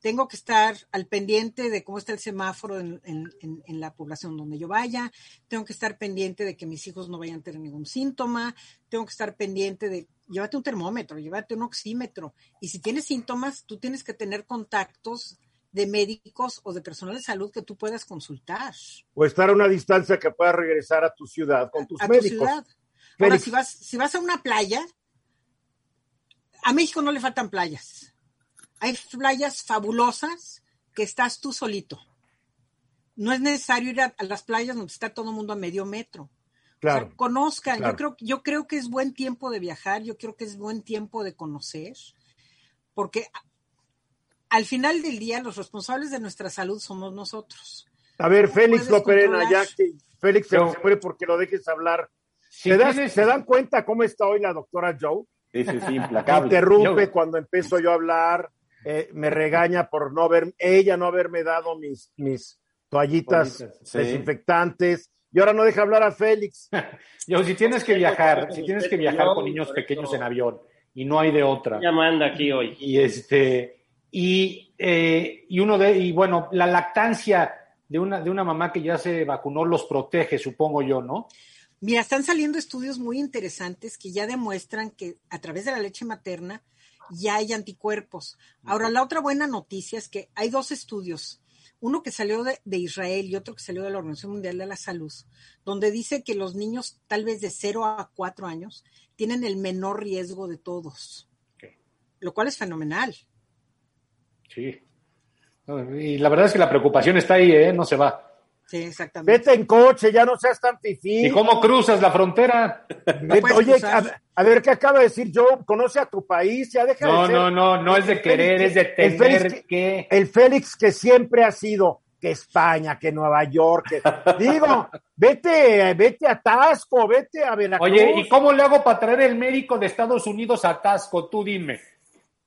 tengo que estar al pendiente de cómo está el semáforo en, en- en- en la población donde yo vaya, tengo que estar pendiente de que mis hijos no vayan a tener ningún síntoma, tengo que estar pendiente de, llévate un termómetro, llévate un oxímetro, y si tienes síntomas, tú tienes que tener contactos de médicos o de personal de salud que tú puedas consultar O estar a una distancia que puedas regresar a tu ciudad con tus a tu médicos. ciudad. Ahora, si vas, si vas a una playa, a México no le faltan playas. Hay playas fabulosas que estás tú solito. No es necesario ir a, a las playas donde está todo el mundo a medio metro. O sea, claro. conozcan, claro. yo creo, yo creo que es buen tiempo de viajar, yo creo que es buen tiempo de conocer, porque al final del día los responsables de nuestra salud somos nosotros. A ver, Félix Loperena, ya que Félix se, muere porque lo dejes hablar. Si ¿Se, das- tienes- ¿Se dan cuenta cómo está hoy la doctora Joe? Sí, sí, sí, Me implacable. interrumpe Yo- cuando empiezo yo a hablar, eh, me regaña por no haber, ella no haberme dado mis, mis toallitas Toallitas, sí. desinfectantes. Y ahora no deja hablar a Félix. Yo, si tienes que viajar, si tienes que viajar con niños pequeños en avión y no hay de otra. Ya manda aquí hoy. Y este, y, eh, y uno de, y bueno, la lactancia de una, de una mamá que ya se vacunó los protege, supongo yo, ¿no? Mira, están saliendo estudios muy interesantes que ya demuestran que a través de la leche materna ya hay anticuerpos. Ahora, la otra buena noticia es que hay dos estudios, uno que salió de, de Israel y otro que salió de la Organización Mundial de la Salud, donde dice que los niños tal vez de 0 a 4 años tienen el menor riesgo de todos, Ok. lo cual es fenomenal. Sí. Y la verdad es que la preocupación está ahí, ¿eh? No se va. Sí, exactamente. Vete en coche, ya no seas tan fifí. ¿Y cómo cruzas la frontera? Oye, a, a ver qué acaba de decir Joe. Conoce a tu país, ya deja No, de ser. no, no, no es de el querer, Félix es de que- el Félix tener que- que. El Félix que siempre ha sido que España, que Nueva York, que digo, vete, vete a Tasco, vete a Veracruz. Oye, ¿y cómo le hago para traer el médico de Estados Unidos a Tasco? Tú dime.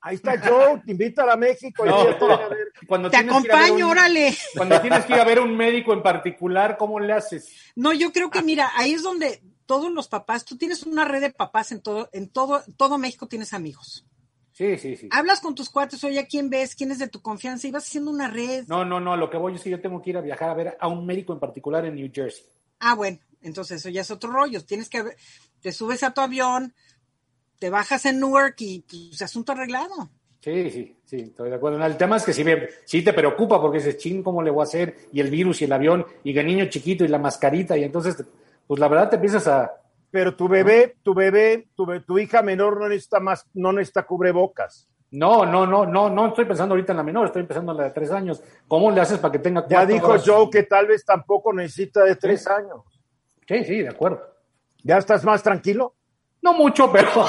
Ahí está Joe, te invita a México y No, ven a ver. cuando Te tienes que ir a ver acompaño, un- órale. Cuando tienes que ir a ver un médico en particular, ¿cómo le haces? No, yo creo que mira, ahí es donde todos los papás, tú tienes una red de papás en todo, en todo, todo México tienes amigos. Sí, sí, sí. Hablas con tus cuates, oye, ¿a quién ves? ¿Quién es de tu confianza? Y vas haciendo una red. No, no, no, a lo que voy es que yo tengo que ir a viajar a ver a un médico en particular en New Jersey. Ah, bueno, entonces eso ya es otro rollo. Tienes que, te subes a tu avión, te bajas en Newark y pues, asunto arreglado. Sí, sí, sí, estoy de acuerdo. El tema es que sí, me- sí te preocupa porque dices, ching, ¿cómo le voy a hacer? Y el virus y el avión y el niño chiquito y la mascarita y entonces, pues la verdad te empiezas a... Pero tu bebé, tu bebé, tu, tu hija menor no necesita más, no necesita cubrebocas. No, no, no, no, no estoy pensando ahorita en la menor, estoy pensando en la de tres años. ¿Cómo le haces para que tenga Ya cuatro dijo horas? Joe que tal vez tampoco necesita de tres años. Sí, sí, de acuerdo. ¿Ya estás más tranquilo? No mucho, pero...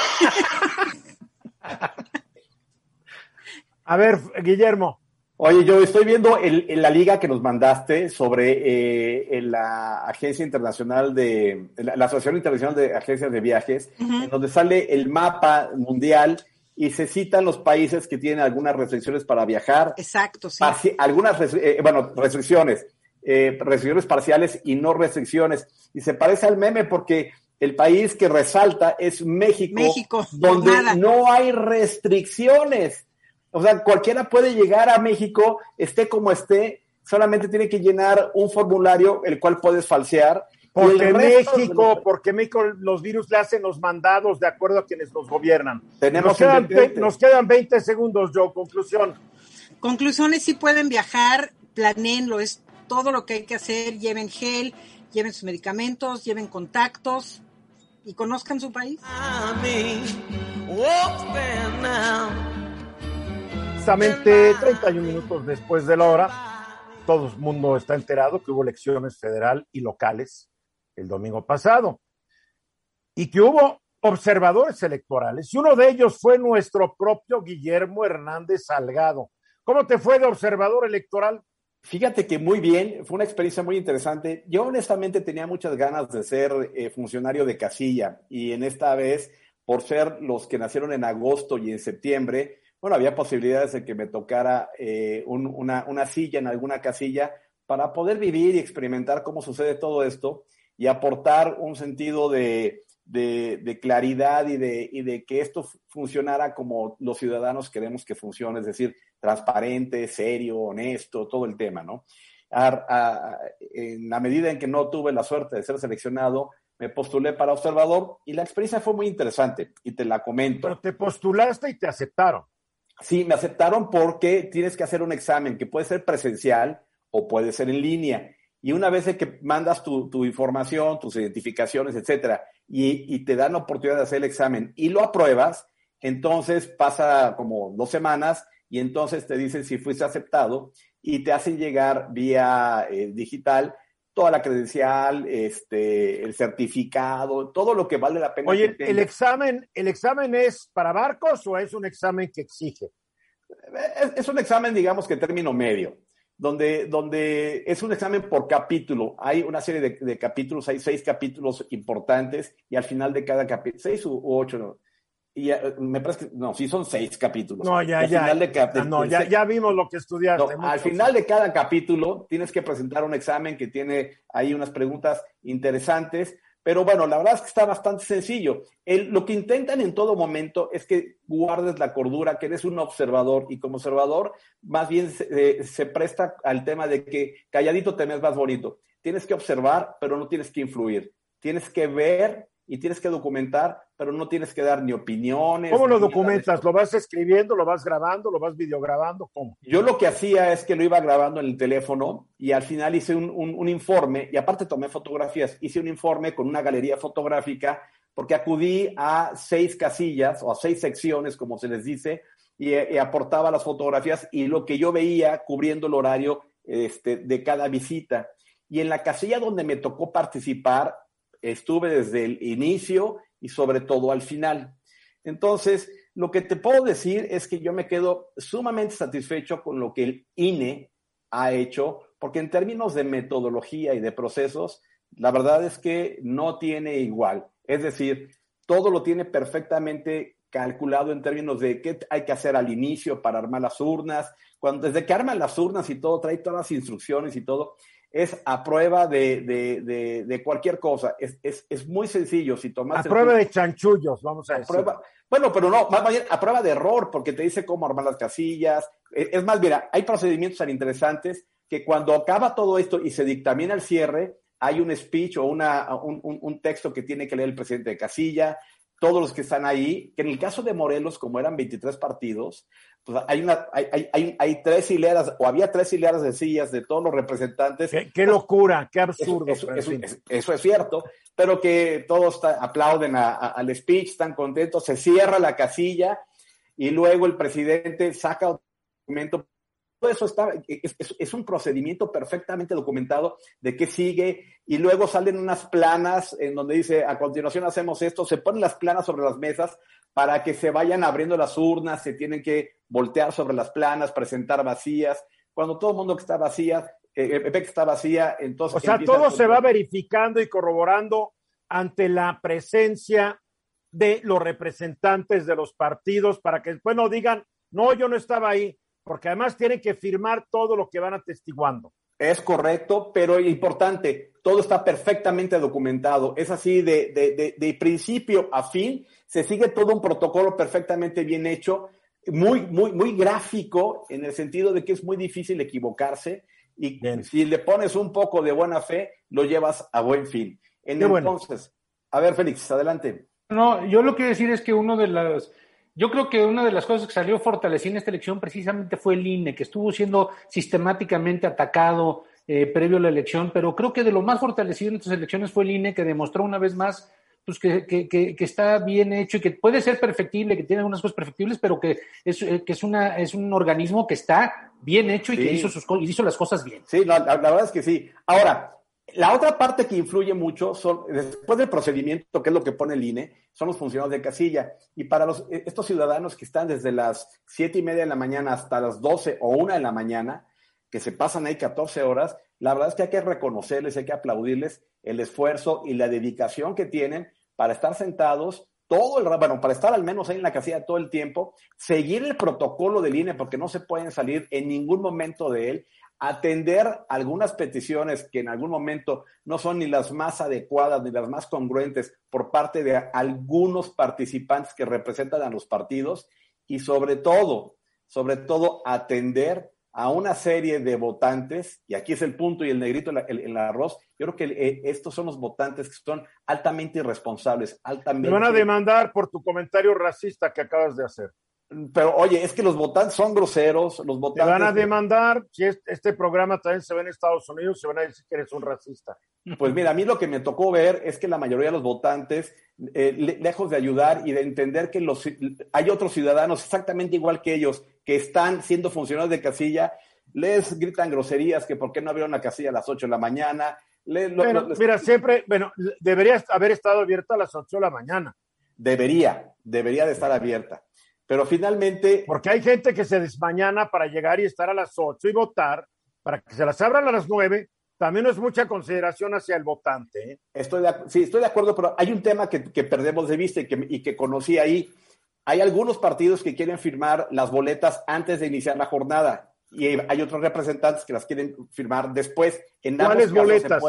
A ver, Guillermo. Oye, yo estoy viendo el, la liga que nos mandaste sobre eh, la Agencia Internacional de, la, la Asociación Internacional de Agencias de Viajes, en donde sale el mapa mundial y se citan los países que tienen algunas restricciones para viajar, Exacto, sí. parci- algunas, eh, bueno, restricciones, eh, restricciones parciales y no restricciones. Y se parece al meme porque el país que resalta es México, México, donde nada. no hay restricciones. O sea, cualquiera puede llegar a México, esté como esté, solamente tiene que llenar un formulario, el cual puedes falsear. Porque de México, los- porque México los virus le hacen los mandados de acuerdo a quienes nos gobiernan. Tenemos nos, quedan, nos quedan 20 segundos, Joe. Conclusión. Conclusiones, si pueden viajar, planeenlo, es todo lo que hay que hacer, lleven gel, lleven sus medicamentos, lleven contactos y conozcan su país. Exactamente 31 minutos después de la hora, todo el mundo está enterado que hubo elecciones federal y locales el domingo pasado y que hubo observadores electorales y uno de ellos fue nuestro propio Guillermo Hernández Salgado. ¿Cómo te fue de observador electoral? Fíjate que muy bien, fue una experiencia muy interesante. Yo honestamente tenía muchas ganas de ser eh, funcionario de casilla y en esta vez, por ser los que nacieron en agosto y en septiembre, bueno, había posibilidades de que me tocara eh, un- una, una silla en alguna casilla para poder vivir y experimentar cómo sucede todo esto y aportar un sentido de, de- de claridad y de, y de que esto fu- funcionara como los ciudadanos queremos que funcione, es decir, transparente, serio, honesto, todo el tema, ¿no? A- a- en la medida en que no tuve la suerte de ser seleccionado, me postulé para observador y la experiencia fue muy interesante y te la comento. Pero te postulaste y te aceptaron. Sí, me aceptaron porque tienes que hacer un examen que puede ser presencial o puede ser en línea. Y una vez que mandas tu, tu información, tus identificaciones, etcétera, y, y te dan la oportunidad de hacer el examen y lo apruebas, entonces pasa como dos semanas y entonces te dicen si fuiste aceptado y te hacen llegar vía eh, digital toda la credencial, este, el certificado, todo lo que vale la pena. Oye, que ¿el examen, ¿el examen es para barcos o es un examen que exige? es, es un examen, digamos que término medio, donde, donde es un examen por capítulo. Hay una serie de, de capítulos, hay seis capítulos importantes y al final de cada capítulo, seis u, u ocho, ¿no? Y eh, me parece que, no, sí son seis capítulos. No, ya, Al ya. final de Ah, no, del ya, ya vimos lo que estudiaste. no, al final de cada capítulo tienes que presentar un examen que tiene ahí unas preguntas interesantes, pero bueno, la verdad es que está bastante sencillo. El- lo que intentan en todo momento es que guardes la cordura, que eres un observador y como observador más bien se, eh, se presta al tema de que calladito te ves más bonito. Tienes que observar, pero no tienes que influir. Tienes que ver y tienes que documentar, pero no tienes que dar ni opiniones. ¿Cómo lo documentas? ¿Lo vas escribiendo, lo vas grabando, lo vas videograbando? ¿Cómo? Yo lo que hacía es que lo iba grabando en el teléfono y al final hice un, un- un informe y aparte tomé fotografías. Hice un informe con una galería fotográfica porque acudí a seis casillas o a seis secciones, como se les dice, y, y aportaba las fotografías y lo que yo veía cubriendo el horario este, de cada visita. y en la casilla donde me tocó participar, estuve desde el inicio y sobre todo al final. Entonces, lo que te puedo decir es que yo me quedo sumamente satisfecho con lo que el INE ha hecho, porque en términos de metodología y de procesos, la verdad es que no tiene igual. Es decir, todo lo tiene perfectamente calculado en términos de qué hay que hacer al inicio para armar las urnas. Cuando, desde que arman las urnas y todo, trae todas las instrucciones y todo, es a prueba de, de, de, cualquier cosa. Es, es, es, muy sencillo. Si tomas a prueba de chanchullos, vamos a, decir. bueno, pero no, más bien a prueba de error, porque te dice cómo armar las casillas. Es, más, mira, hay procedimientos tan interesantes que cuando acaba todo esto y se dictamina el cierre, hay un speech o una, un, un, un, texto que tiene que leer el presidente de casilla, todos los que están ahí, que en el caso de Morelos, como eran 23 partidos, pues hay, una, hay, hay, hay, tres hileras, o había tres hileras de sillas de todos los representantes. Qué, locura, qué absurdo. Eso, eso, eso, es cierto, pero que todos aplauden a, a, al speech, están contentos, se cierra la casilla y luego el presidente saca un documento eso está, es, es, un procedimiento perfectamente documentado de qué sigue y luego salen unas planas en donde dice, a continuación hacemos esto, se ponen las planas sobre las mesas para que se vayan abriendo las urnas, se tienen que voltear sobre las planas, presentar vacías. Cuando todo el mundo que está vacía, eh, eh que está vacía, entonces... O sea, todo se va verificando y corroborando ante la presencia de los representantes de los partidos para que después no digan, no, yo no estaba ahí porque además tienen que firmar todo lo que van atestiguando. Es correcto, pero importante, todo está perfectamente documentado. Es así, de, de, de, principio a fin, se sigue todo un protocolo perfectamente bien hecho, muy, muy, muy gráfico, en el sentido de que es muy difícil equivocarse. Y si le pones un poco de buena fe, lo llevas a buen fin. entonces, a ver, Félix, adelante. No, yo lo que quiero decir es que uno de los yo creo que una de las cosas que salió fortalecida en esta elección precisamente fue el INE, que estuvo siendo sistemáticamente atacado eh, previo a la elección, pero creo que de lo más fortalecido en estas elecciones fue el INE, que demostró una vez más pues que, que, que, está bien hecho y que puede ser perfectible, que tiene algunas cosas perfectibles, pero que es, eh, que es, una, es un organismo que está bien hecho y que hizo, sus, hizo las cosas bien. Sí, la, la, verdad es que sí. Ahora, la otra parte que influye mucho, son, después del procedimiento, que es lo que pone el INE, son los funcionarios de casilla. Y para los, eh, estos ciudadanos que están desde las siete y media de la mañana hasta las doce o una de la mañana, que se pasan ahí 14 horas, la verdad es que hay que reconocerles, hay que aplaudirles el esfuerzo y la dedicación que tienen para estar sentados todo el bueno, para estar al menos ahí en la casilla todo el tiempo, seguir el protocolo del INE porque no se pueden salir en ningún momento de él atender algunas peticiones que en algún momento no son ni las más adecuadas ni las más congruentes por parte de algunos participantes que representan a los partidos y sobre todo, sobre todo atender a una serie de votantes, y aquí es el punto y el negrito en el, arroz, yo creo que eh, estos son los votantes que son altamente irresponsables, altamente... Me van a demandar por tu comentario racista que acabas de hacer. Pero oye, es que los votantes son groseros, los votantes. Te van a demandar, si este programa también se ve en Estados Unidos, se van a decir que eres un racista. Pues mira, a mí lo que me tocó ver es que la mayoría de los votantes, eh, lejos de ayudar y de entender que los, hay otros ciudadanos exactamente igual que ellos, que están siendo funcionarios de casilla, les gritan groserías que por qué no abrieron la casilla a las 8 de la mañana. Mira, siempre, bueno, debería haber estado abierta a las 8 de la mañana. Debería, debería de estar abierta. Pero finalmente. Porque hay gente que se desmañana para llegar y estar a las 8 y votar, para que se las abran a las 9. También no es mucha consideración hacia el votante. ¿eh? Estoy de, sí, estoy de acuerdo, pero hay un tema que, que perdemos de vista y que, y que conocí ahí. Hay algunos partidos que quieren firmar las boletas antes de iniciar la jornada y hay otros representantes que las quieren firmar después. En ¿Cuáles boletas?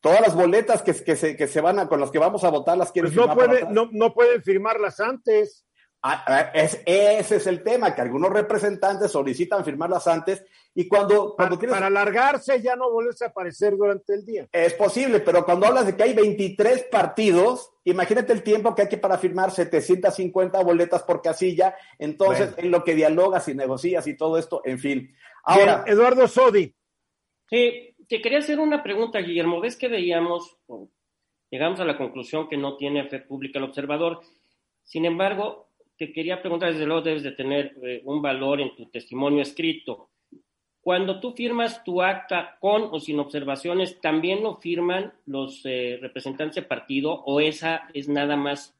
Todas las boletas que, que, se, que se van a, con las que vamos a votar las quieren pues no firmar. Puede, no, no pueden firmarlas antes. Ah, es, ese es el tema, que algunos representantes solicitan firmarlas antes y cuando... cuando para, para alargarse ya no vuelves a aparecer durante el día. Es posible, pero cuando hablas de que hay 23 partidos, imagínate el tiempo que hay que para firmar 750 boletas por casilla, entonces en lo que dialogas y negocias y todo esto, en fin. Ahora, Eduardo Sodi. Sí, te quería hacer una pregunta, Guillermo. ¿Ves que veíamos, llegamos a la conclusión que no tiene fe pública el observador? Sin embargo, te quería preguntar, desde luego debes de tener eh, un valor en tu testimonio escrito. cuando tú firmas tu acta con o sin observaciones, ¿también lo firman los eh, representantes de partido o esa es nada más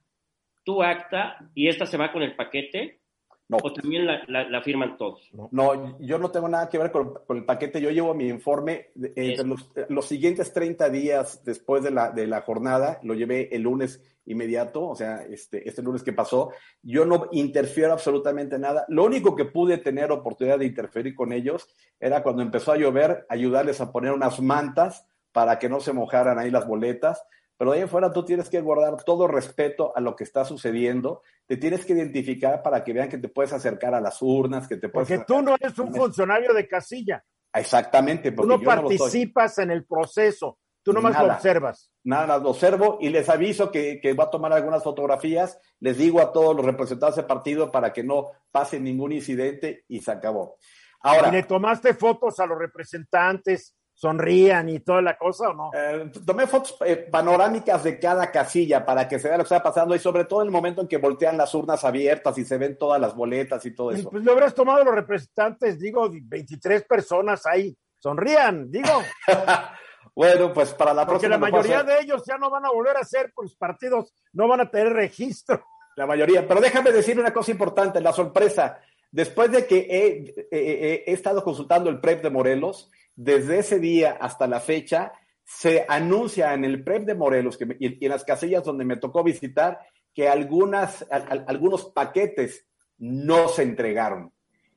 tu acta y esta se va con el paquete? No. ¿O también la, la- la firman todos? No, yo no tengo nada que ver con, con el paquete. Yo llevo mi informe entre Eso. los, los siguientes 30 días después de la, de la jornada. Lo llevé el lunes inmediato, o sea, este, este lunes que pasó. Yo no interfiero absolutamente nada. Lo único que pude tener oportunidad de interferir con ellos era cuando empezó a llover, ayudarles a poner unas mantas para que no se mojaran ahí las boletas. Pero de ahí en fuera tú tienes que guardar todo respeto a lo que está sucediendo. Te tienes que identificar para que vean que te puedes acercar a las urnas, que te puedes Porque tú no eres un funcionario de casilla. Exactamente, Tú porque no yo no lo participas en el proceso. Tú nomás lo Nada. observas. Nada, lo observo y les aviso que, que va a tomar algunas fotografías. Les digo a todos los representantes del partido para que no pase ningún incidente y se acabó. Ahora, ¿Y le tomaste fotos a los representantes? ¿Sonrían y toda la cosa o no? eh, tomé fotos eh, panorámicas de cada casilla para que se vea lo que está pasando y sobre todo el momento en que voltean las urnas abiertas y se ven todas las boletas y todo eso. Pues le habrás tomado los representantes, digo, 23 personas ahí. Sonrían, digo, bueno, pues para la porque próxima. la lo puedo mayoría de ellos ya no van a volver a ser, pues partidos no van a tener registro. La mayoría. Pero déjame decir una cosa importante, la sorpresa. Después de que he, he- he- he estado consultando el PREP de Morelos, desde ese día hasta la fecha, se anuncia en el PREP de Morelos que me- y, en las casillas donde me tocó visitar que algunas, al- al- algunos paquetes no se entregaron.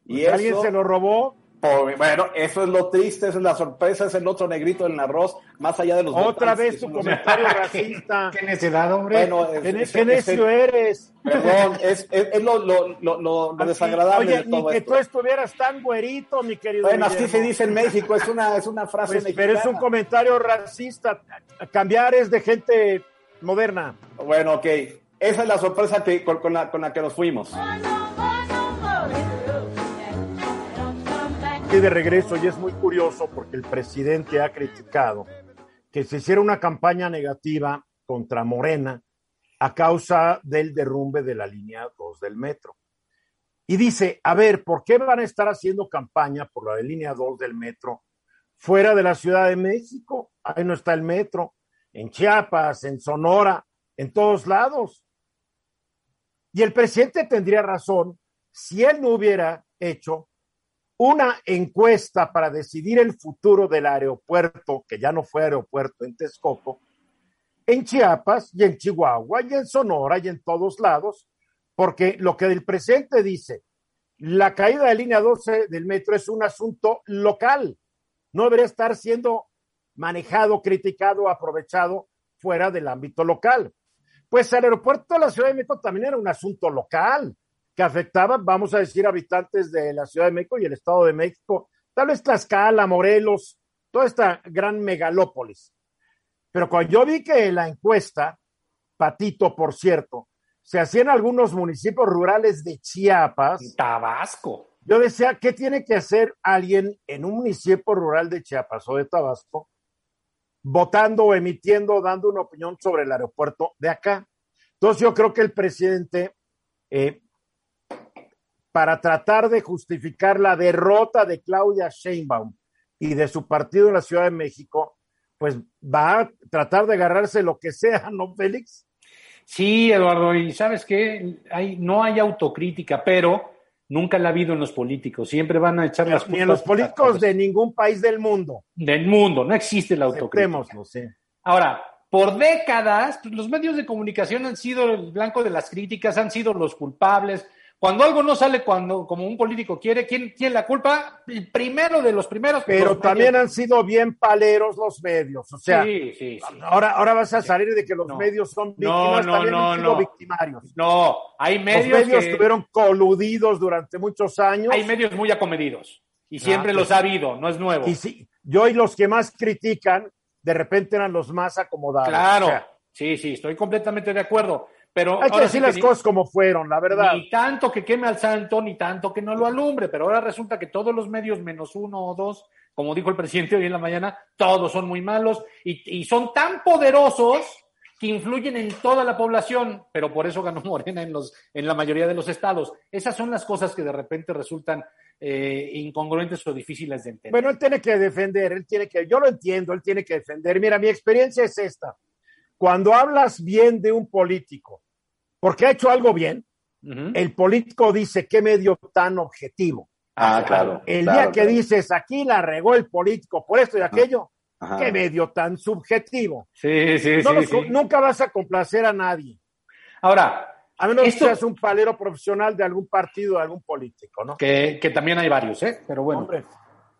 Y Pues alguien se lo robó. Por- bueno, eso es lo triste, eso es la sorpresa, es el otro negrito en el arroz, más allá de los Otra vez tu comentario racista. ¿Qué necedad, hombre? Bueno, es- ¿Qué, es- qué es- necio eres? Perdón, es, es, es lo, lo, lo, lo- lo Así, desagradable Oye, de ni todo que esto. tú estuvieras tan güerito, mi querido. Bueno, así Guillermo. se dice en México, es una, es una frase Pues, mexicana. pero es un comentario racista. Cambiar es de gente moderna. Bueno, ok. Esa es la sorpresa que, con, con la, con la que nos fuimos. De regreso, y es muy curioso porque el presidente ha criticado que se hiciera una campaña negativa contra Morena a causa del derrumbe de la línea 2 del metro. Y dice, a ver, ¿por qué van a estar haciendo campaña por la línea 2 del metro fuera de la Ciudad de México? Ahí no está el metro, en Chiapas, en Sonora, en todos lados. Y el presidente tendría razón si él no hubiera hecho una encuesta para decidir el futuro del aeropuerto, que ya no fue aeropuerto en Texcoco, en Chiapas y en Chihuahua y en Sonora y en todos lados, porque lo que el presidente dice, la caída de línea 12 del metro es un asunto local, no debería estar siendo manejado, criticado, aprovechado fuera del ámbito local. Pues el aeropuerto de la Ciudad de México también era un asunto local que afectaba, vamos a decir, habitantes de la Ciudad de México y el Estado de México, tal vez Tlaxcala, Morelos, toda esta gran megalópolis. Pero cuando yo vi que la encuesta, Patito, por cierto, se hacía en algunos municipios rurales de Chiapas, Tabasco. yo decía, ¿qué tiene que hacer alguien en un municipio rural de Chiapas o de Tabasco votando o emitiendo, dando una opinión sobre el aeropuerto de acá? Entonces yo creo que el presidente, eh, para tratar de justificar la derrota de Claudia Sheinbaum y de su partido en la Ciudad de México, pues va a tratar de agarrarse lo que sea, ¿no, Félix? Sí, Eduardo, y sabes hay, no hay autocrítica, pero nunca la ha habido en los políticos. Siempre van a echar las Ni en los culpas políticos de ningún país del mundo. del mundo. No existe la autocrítica. Sí. Ahora, por décadas, pues, los medios de comunicación han sido el blanco de las críticas, han sido los culpables. Cuando algo no sale cuando como un político quiere, ¿quién tiene la culpa? El primero de los primeros. Pero los también medios. han sido bien paleros los medios. O sea, sí, sí, sí. ahora, ahora vas a salir de que los No. medios son víctimas, no, también no, han sido no. victimarios. No, hay Los medios, medios que- estuvieron coludidos durante muchos años. hay medios muy acomedidos y siempre Ah, los ha habido, no es nuevo. Y sí, yo y los que más critican, de repente eran los más acomodados. Claro, O sea, sí, sí, estoy completamente de acuerdo. Pero hay que decir sí las cosas como fueron, la verdad. Ni tanto que queme al santo, ni tanto que no lo alumbre, pero ahora resulta que todos los medios, menos uno o dos, como dijo el presidente hoy en la mañana, todos son muy malos y, y son tan poderosos que influyen en toda la población, pero por eso ganó Morena en, los, en la mayoría de los estados. Esas son las cosas que de repente resultan eh, incongruentes o difíciles de entender. Bueno, él tiene que defender, él tiene que, yo lo entiendo, él tiene que defender. Mira, mi experiencia es esta. Cuando hablas bien de un político, porque ha hecho algo bien, el político dice qué medio tan objetivo. Ah, claro. El claro, día que claro. dices aquí la regó el político por esto y aquello, Ajá. qué medio tan subjetivo. Sí, sí, No sí, los- sí. Nunca vas a complacer a nadie, Ahora, a menos Esto- que seas un palero profesional de algún partido, de algún político, ¿no? que, que también hay varios, ¿eh? Pero bueno. Hombre,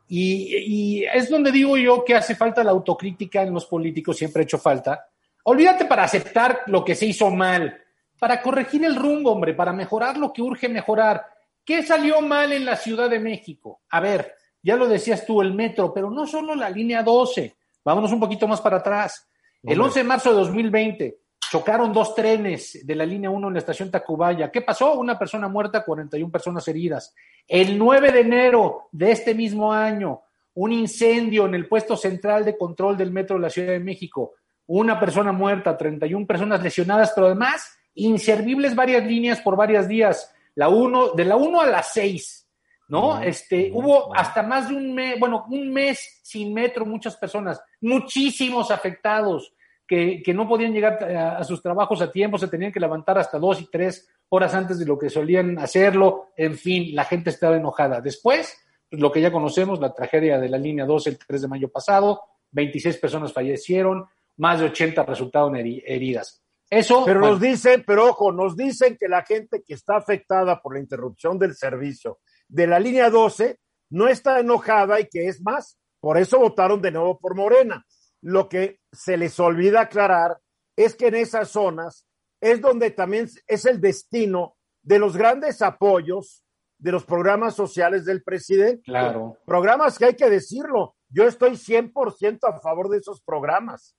Y, y es donde digo yo que hace falta la autocrítica en los políticos, siempre ha hecho falta. Olvídate para aceptar lo que se hizo mal, para corregir el rumbo, hombre, para mejorar lo que urge mejorar. ¿Qué salió mal en la Ciudad de México? A ver, ya lo decías tú, el metro, pero no solo la línea 12. Vámonos un poquito más para atrás. El Hombre. 11 de marzo de 2020 chocaron dos trenes de la línea 1 en la estación Tacubaya. ¿Qué pasó? Una persona muerta, 41 personas heridas. El 9 de enero de este mismo año, un incendio en el puesto central de control del metro de la Ciudad de México. Una persona muerta, 31 personas lesionadas, pero además inservibles varias líneas por varios días. La uno, de la 1 a la 6, ¿no? Este, hubo hasta más de un mes, bueno, un mes sin metro, muchas personas, muchísimos afectados que, que no podían llegar a, a sus trabajos a tiempo, se tenían que levantar hasta dos y tres horas antes de lo que solían hacerlo. En fin, la gente estaba enojada. Después, pues, lo que ya conocemos, la tragedia de la línea 2 el 3 de mayo pasado, 26 personas fallecieron, más de 80 resultaron heri- heridas. Eso, Pero bueno, nos dicen, pero ojo, nos dicen que la gente que está afectada por la interrupción del servicio de la línea 12 no está enojada y que es más, por eso votaron de nuevo por Morena. Lo que se les olvida aclarar es que en esas zonas es donde también es el destino de los grandes apoyos de los programas sociales del presidente. claro. Programas que hay que decirlo. Yo estoy 100% a favor de esos programas.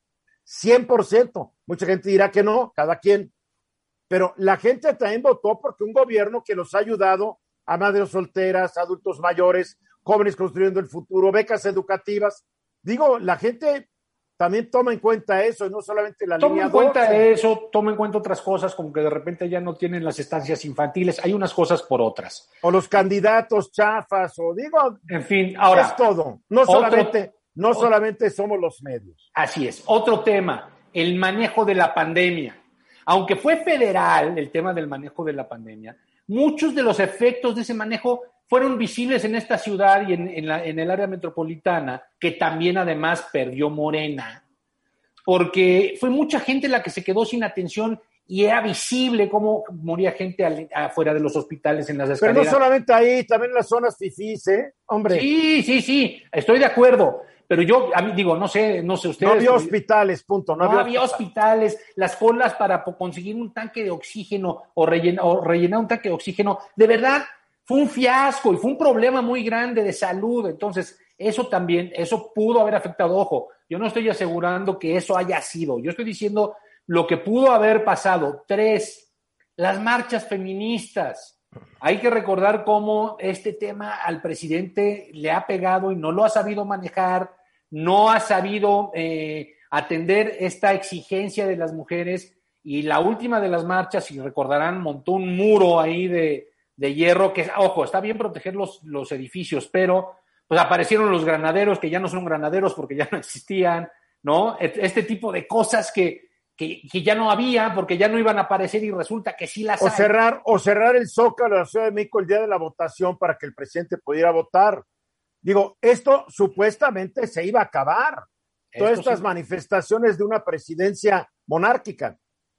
100%. Mucha gente dirá que no, cada quien. Pero la gente también votó porque un gobierno que los ha ayudado a madres solteras, adultos mayores, jóvenes construyendo el futuro, becas educativas. Digo, la gente también toma en cuenta eso no solamente la Toma línea en cuenta 12. eso, toma en cuenta otras cosas, como que de repente ya no tienen las estancias infantiles, hay unas cosas por otras. o los candidatos chafas, o digo, En fin, ahora, es todo. No solamente, no otro- solamente somos los medios. Así es. Otro tema, el manejo de la pandemia. Aunque fue federal el tema del manejo de la pandemia, muchos de los efectos de ese manejo fueron visibles en esta ciudad y en, en la- en el área metropolitana, que también además perdió Morena, porque fue mucha gente la que se quedó sin atención y era visible cómo moría gente al- afuera de los hospitales en las Pero escaleras. no solamente ahí, también en las zonas fifís, ¿eh? Hombre, Sí, sí, sí, estoy de acuerdo. Pero yo, a mí digo, no sé, no sé ustedes. no había hospitales, punto. No, no, había, había hospitales, las colas para conseguir un tanque de oxígeno o, rellena- o rellenar un tanque de oxígeno. De verdad, fue un fiasco y fue un problema muy grande de salud. Entonces, eso también, eso pudo haber afectado. Ojo, yo no estoy asegurando que eso haya sido. Yo estoy diciendo lo que pudo haber pasado. Tres, las marchas feministas. Hay que recordar cómo este tema al presidente le ha pegado y no lo ha sabido manejar, no ha sabido eh, atender esta exigencia de las mujeres. Y la última de las marchas, si recordarán, montó un muro ahí de, de hierro, que, ojo, está bien proteger los, los edificios, pero pues aparecieron los granaderos, que ya no son granaderos porque ya no existían, ¿no? Este tipo de cosas que, que, que ya no había porque ya no iban a aparecer y resulta que sí las o hay. cerrar, o cerrar el Zócalo de la Ciudad de México el día de la votación para que el presidente pudiera votar. Digo, esto supuestamente se iba a acabar. Todas estas sí. manifestaciones de una presidencia monárquica.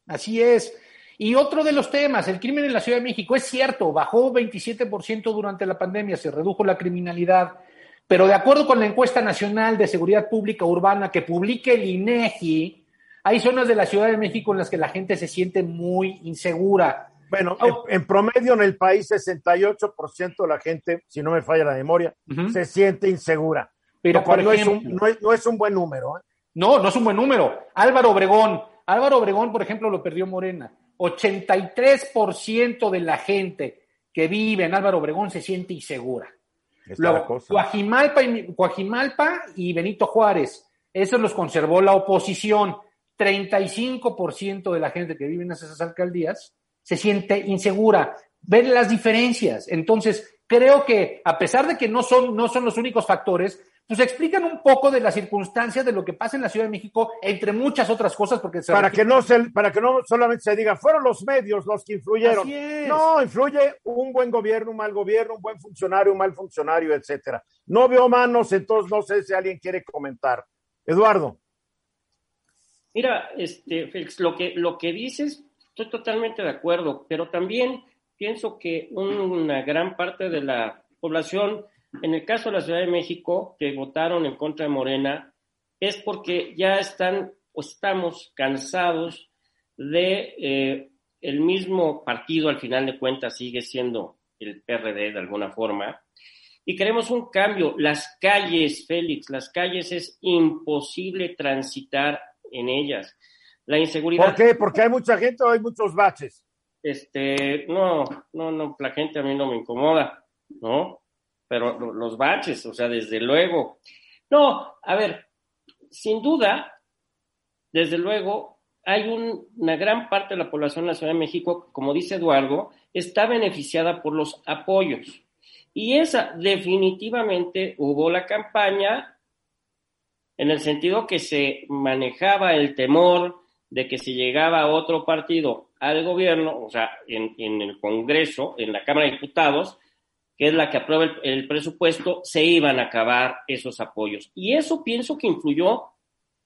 Así es. Y otro de los temas, el crimen en la Ciudad de México, es cierto, bajó 27% durante la pandemia, se redujo la criminalidad, pero de acuerdo con la encuesta nacional de seguridad pública urbana que publica el INEGI, hay zonas de la Ciudad de México en las que la gente se siente muy insegura. Bueno, Oh. en, en promedio en el país, 68% de la gente, si no me falla la memoria, se siente insegura. Pero, por no, es un, no, es, no es un buen número. ¿eh? No, no es un buen número. Álvaro Obregón. Álvaro Obregón, por ejemplo, lo perdió Morena. 83% de la gente que vive en Álvaro Obregón se siente insegura. Luego, cosa. Coajimalpa y, Coajimalpa y Benito Juárez, esos los conservó la oposición. 35% de la gente que vive en esas alcaldías se siente insegura. Ven las diferencias. Entonces, creo que a pesar de que no son, no son los únicos factores, pues explican un poco de las circunstancias de lo que pasa en la Ciudad de México, entre muchas otras cosas, porque para que no se, para que no solamente se diga fueron los medios los que influyeron. No, influye un buen gobierno, un mal gobierno, un buen funcionario, un mal funcionario, etcétera. No veo manos, entonces no sé si alguien quiere comentar. Eduardo. Mira, este, Félix, lo que, lo que dices, estoy totalmente de acuerdo, pero también pienso que una gran parte de la población, en el caso de la Ciudad de México, que votaron en contra de Morena, es porque ya están o estamos cansados de eh, el mismo partido, al final de cuentas sigue siendo el PRD de alguna forma, y queremos un cambio. Las calles, Félix, las calles es imposible transitar en ellas. La inseguridad. ¿Por qué? Porque hay mucha gente o hay muchos baches. Este, no, no, no, la gente a mí no me incomoda, ¿no? Pero los baches, o sea, desde luego. No, a ver, sin duda, desde luego, hay una gran parte de la población de la Ciudad de México, como dice Eduardo, está beneficiada por los apoyos. Y esa definitivamente hubo la campaña en el sentido que se manejaba el temor de que si llegaba otro partido al gobierno, o sea, en, el Congreso, en la Cámara de Diputados, que es la que aprueba el, presupuesto, se iban a acabar esos apoyos. Y eso pienso que influyó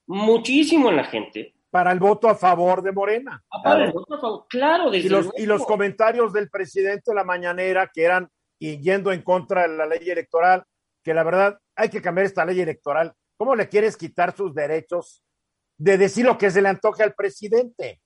muchísimo en la gente. Para el voto a favor de Morena. Ah, para el voto a favor, claro. y, los, y los comentarios del presidente de la mañanera, que eran y yendo en contra de la ley electoral, que la verdad hay que cambiar esta ley electoral. ¿Cómo le quieres quitar sus derechos de decir lo que se le antoje al presidente?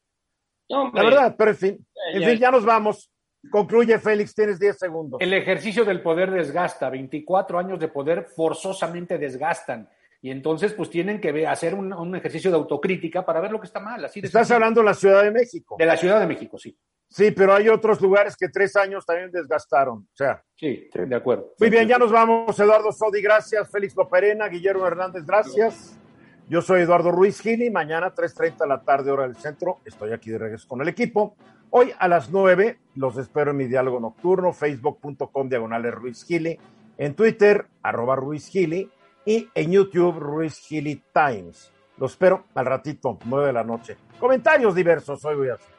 la verdad, pero en fin, en fin, ya nos vamos. Concluye, Félix, tienes 10 segundos. El ejercicio del poder desgasta, 24 años de poder forzosamente desgastan. Y entonces, pues tienen que hacer un, ejercicio de autocrítica para ver lo que está mal. Así Estás hablando de la Ciudad de México. De la Ciudad de México, sí. Sí, pero hay otros lugares que tres años también desgastaron. O sea. Sí, de acuerdo. Muy bien, ya nos vamos. Eduardo Sodi, gracias. Félix Loperena, Guillermo Hernández, gracias. Yo soy Eduardo Ruiz Gili. Mañana, 3.30 de la tarde, hora del centro. Estoy aquí de regreso con el equipo. Hoy a las 9 los espero en mi diálogo nocturno, facebook.com diagonales Ruiz Gili, en Twitter, arroba Ruiz Gili, y en YouTube, Ruiz Gili Times. Los espero al ratito, 9 de la noche. Comentarios diversos, hoy voy a hacer.